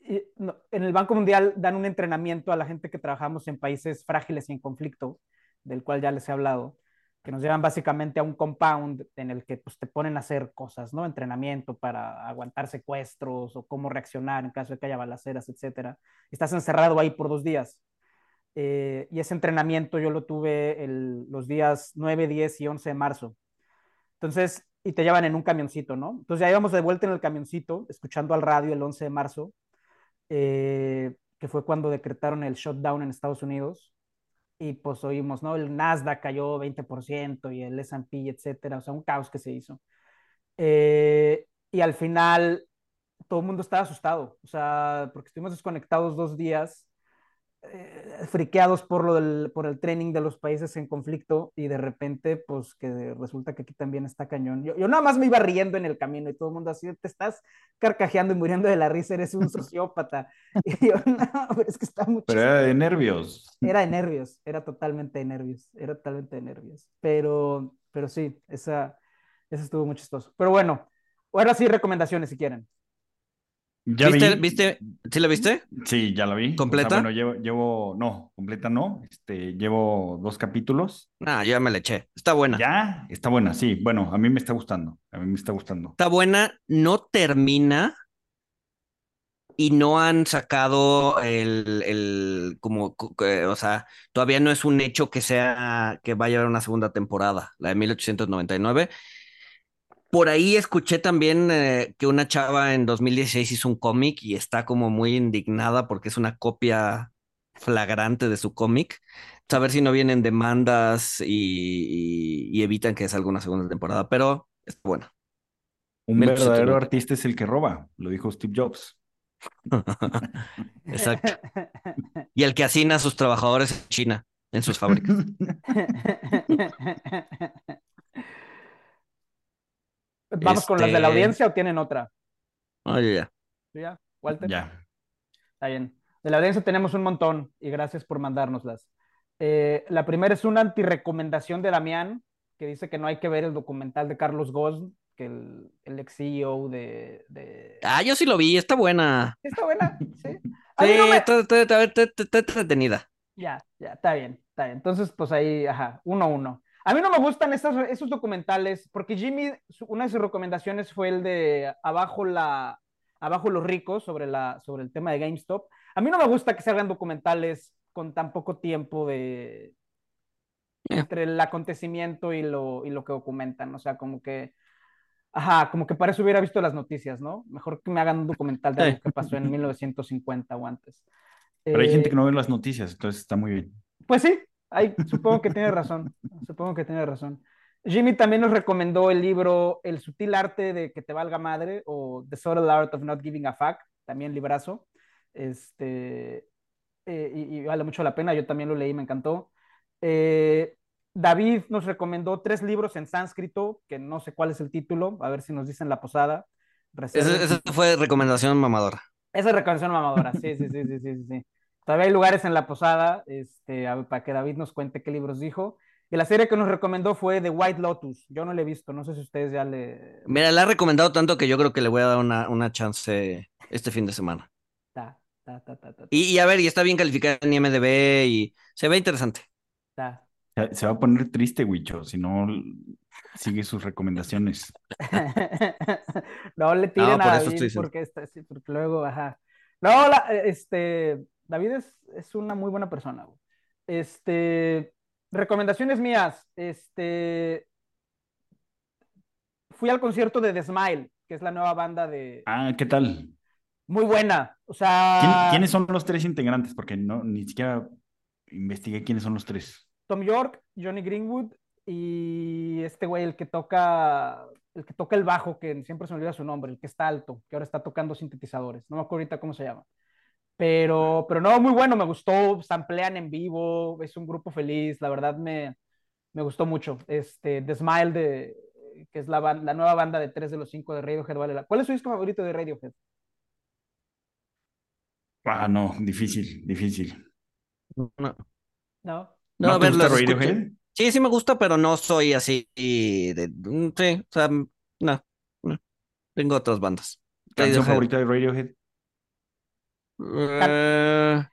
en el Banco Mundial dan un entrenamiento a la gente que trabajamos en países frágiles y en conflicto, del cual ya les he hablado, que nos llevan básicamente a un compound en el que pues, te ponen a hacer cosas, ¿no? Entrenamiento para aguantar secuestros o cómo reaccionar en caso de que haya balaceras. Y estás encerrado ahí por dos días. Eh, y ese entrenamiento yo lo tuve los días 9, 10 y 11 de marzo. Entonces, y te llevan en un camioncito, ¿no? Entonces ya íbamos de vuelta en el camioncito, escuchando al radio el 11 de marzo, eh, que fue cuando decretaron el shutdown en Estados Unidos. Y pues oímos, ¿no? El Nasdaq cayó 20% y el S&P, etcétera. O sea, un caos que se hizo. Eh, y al final todo el mundo estaba asustado, o sea, porque estuvimos desconectados dos días, eh, friqueados por, lo del, por el training de los países en conflicto y de repente, pues que resulta que aquí también está cañón. Yo, yo nada más me iba riendo en el camino y todo el mundo así, te estás carcajeando y muriendo de la risa, eres un sociópata. Y yo, no, pero es que está mucho... pero era de nervios. Era de nervios, era totalmente de nervios, era totalmente de nervios. Pero, pero sí, esa, esa estuvo muy chistoso. Pero bueno, ahora sí, recomendaciones si quieren. Ya ¿Viste, vi- viste? ¿Sí la viste? Sí, ya la vi. O sea, ¿Completa? bueno, llevo, llevo, no, completa no. Este, llevo dos capítulos. Ah, ya me la eché. Está buena. Ya, está buena, sí. Bueno, a mí me está gustando. A mí me está gustando. Está buena, no termina y no han sacado el, el como, que, o sea, todavía no es un hecho que sea, que vaya a haber una segunda temporada, la de 1899. Por ahí escuché también eh, que una chava en 2016 hizo un cómic y está como muy indignada porque es una copia flagrante de su cómic. A ver si no vienen demandas y, y- y evitan que salga una segunda temporada, pero está buena. Un 1899. verdadero artista es el que roba, lo dijo Steve Jobs. Exacto. Y el que asina a sus trabajadores en China, en sus fábricas. ¿Vamos con las de la Este- audiencia o tienen otra? Oye, ya. ¿Sí, ya? Walter. Ya. Está bien. De la audiencia tenemos un montón y gracias por mandárnoslas. Eh, la primera es una antirecomendación de Damián, que dice que no hay que ver el documental de Carlos Ghosn, que el, el ex CEO de, de- Ah, yo sí lo vi, está buena. Está buena, sí. A Sí, no me- está, está- está- está- está- está entretenida. Ya, ya, está bien, está bien. Entonces, pues ahí, ajá, uno a uno. A mí no me gustan esos documentales, porque Jimmy, una de sus recomendaciones fue el de Abajo la, Abajo los ricos sobre, la, sobre el tema de GameStop. A mí no me gusta que se hagan documentales con tan poco tiempo de entre el acontecimiento y lo, y lo que documentan. O sea, como que, ajá, como que para eso hubiera visto las noticias, ¿no? Mejor que me hagan un documental de algo que pasó en 1950 o antes. Pero hay gente Eh, que no ve las noticias, entonces está muy bien. Pues sí, ahí, supongo que tiene razón. Supongo que tiene razón. Jimmy también nos recomendó el libro El sutil arte de que te valga madre o The Subtle Art of Not Giving a Fuck, también librazo. Este, eh, y, y vale mucho la pena, yo también lo leí, me encantó. Eh, David nos recomendó tres libros en sánscrito, que no sé cuál es el título, a ver si nos dicen la posada. Esa fue recomendación mamadora. esa es recomendación mamadora, sí, sí, sí, sí, sí, sí. Todavía hay lugares en la posada, este, a- para que David nos cuente qué libros dijo. Y la serie que nos recomendó fue The White Lotus. Yo no la he visto, no sé si ustedes ya le... Mira, la ha recomendado tanto que yo creo que le voy a dar una, una chance este fin de semana. Ta, ta, ta, ta, ta, Y, y a ver, y está bien calificada en IMDb y se ve interesante. ta. Se, va a poner triste, Wicho, si no sigue sus recomendaciones. No le tiren No, a por eso David estoy diciendo. porque, está, sí, porque luego, ajá. No, la- este, David es, es una muy buena persona. güey. Este, recomendaciones mías. Este, fui al concierto de The Smile, que es la nueva banda de... Ah, ¿qué tal? Muy buena. O ¿Quién- sea, ¿Quiénes son los tres integrantes? Porque no, ni siquiera investigué quiénes son los tres. Tom York, Johnny Greenwood y este güey, el que toca, el que toca el bajo, que siempre se me olvida su nombre, el que está alto, que ahora está tocando sintetizadores. No me acuerdo ahorita cómo se llama. Pero, pero no, muy bueno, me gustó, samplean en vivo, es un grupo feliz, la verdad me, me gustó mucho. Este, The Smile, de, que es la, la nueva banda de tres de los cinco de Radiohead. Vale la- ¿Cuál es su disco favorito de Radiohead? Ah, no, difícil, difícil. No, No. no, ¿No a ver, escuché. Radiohead? Sí, sí me gusta, pero no soy así de... mm, Sí, o sea, no, no. Tengo otras bandas. ¿Canción favorita de Radiohead? Eh,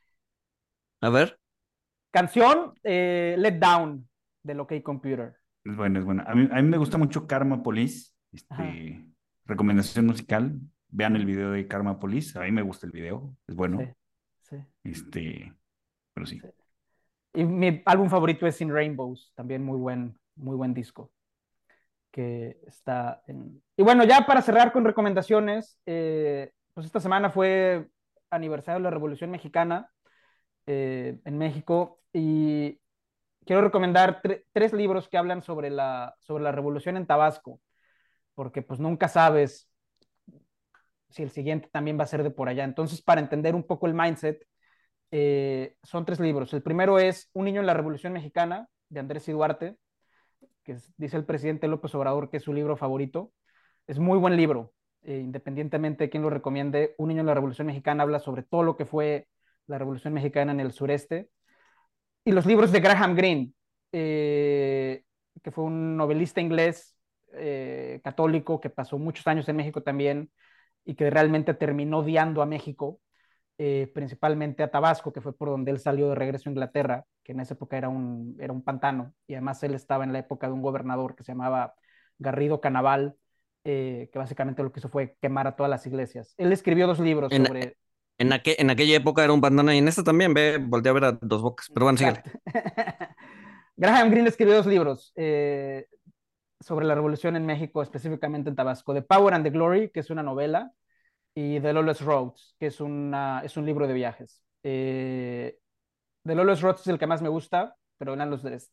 a ver. Canción, eh, Let Down, de OK Computer. Es bueno, es bueno. A mí, a mí me gusta mucho Karma Police. Este, recomendación musical. Vean el video de Karma Police. A mí me gusta el video. Es bueno. Sí, sí. Este, pero sí. Y mi álbum favorito es In Rainbows, también muy buen, muy buen disco. Que está en... Y bueno, ya para cerrar con recomendaciones, eh, pues esta semana fue aniversario de la Revolución Mexicana eh, en México y quiero recomendar tre- tres libros que hablan sobre la, sobre la revolución en Tabasco, porque pues nunca sabes si el siguiente también va a ser de por allá. Entonces, para entender un poco el mindset, eh, son tres libros. El primero es Un niño en la Revolución Mexicana, de Andrés y que dice el presidente López Obrador que es su libro favorito. Es muy buen libro, eh, independientemente de quién lo recomiende. Un niño en la Revolución Mexicana habla sobre todo lo que fue la Revolución Mexicana en el sureste. Y los libros de Graham Greene, eh, que fue un novelista inglés eh, católico que pasó muchos años en México también y que realmente terminó odiando a México principalmente a Tabasco, que fue por donde él salió de regreso a Inglaterra, que en esa época era un, era un pantano, y además él estaba en la época de un gobernador que se llamaba Garrido Canaval, eh, que básicamente lo que hizo fue quemar a todas las iglesias. Él escribió dos libros En- sobre... En, aqu- en aquella época era un bandana y en esta también, ve, volteé a ver a dos bocas. Pero bueno, síguele. Graham Greene escribió dos libros eh, sobre la revolución en México, específicamente en Tabasco, The Power and the Glory, que es una novela, y The Lawless Roads, que es, una, es un libro de viajes. Eh, The Lawless Roads es el que más me gusta, pero eran los tres.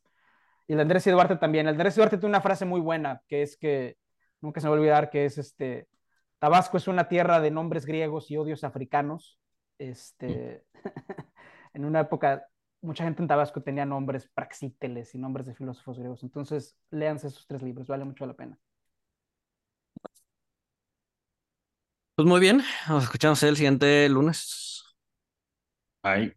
Y el de Andrés y Duarte también. El Andrés y Duarte tiene una frase muy buena, que es que, nunca se me va a olvidar, que es este, Tabasco es una tierra de nombres griegos y odios africanos. Este, en una época, mucha gente en Tabasco tenía nombres praxíteles y nombres de filósofos griegos. Entonces, léanse esos tres libros, vale mucho la pena. Pues muy bien, nos escuchamos el siguiente lunes. Ay.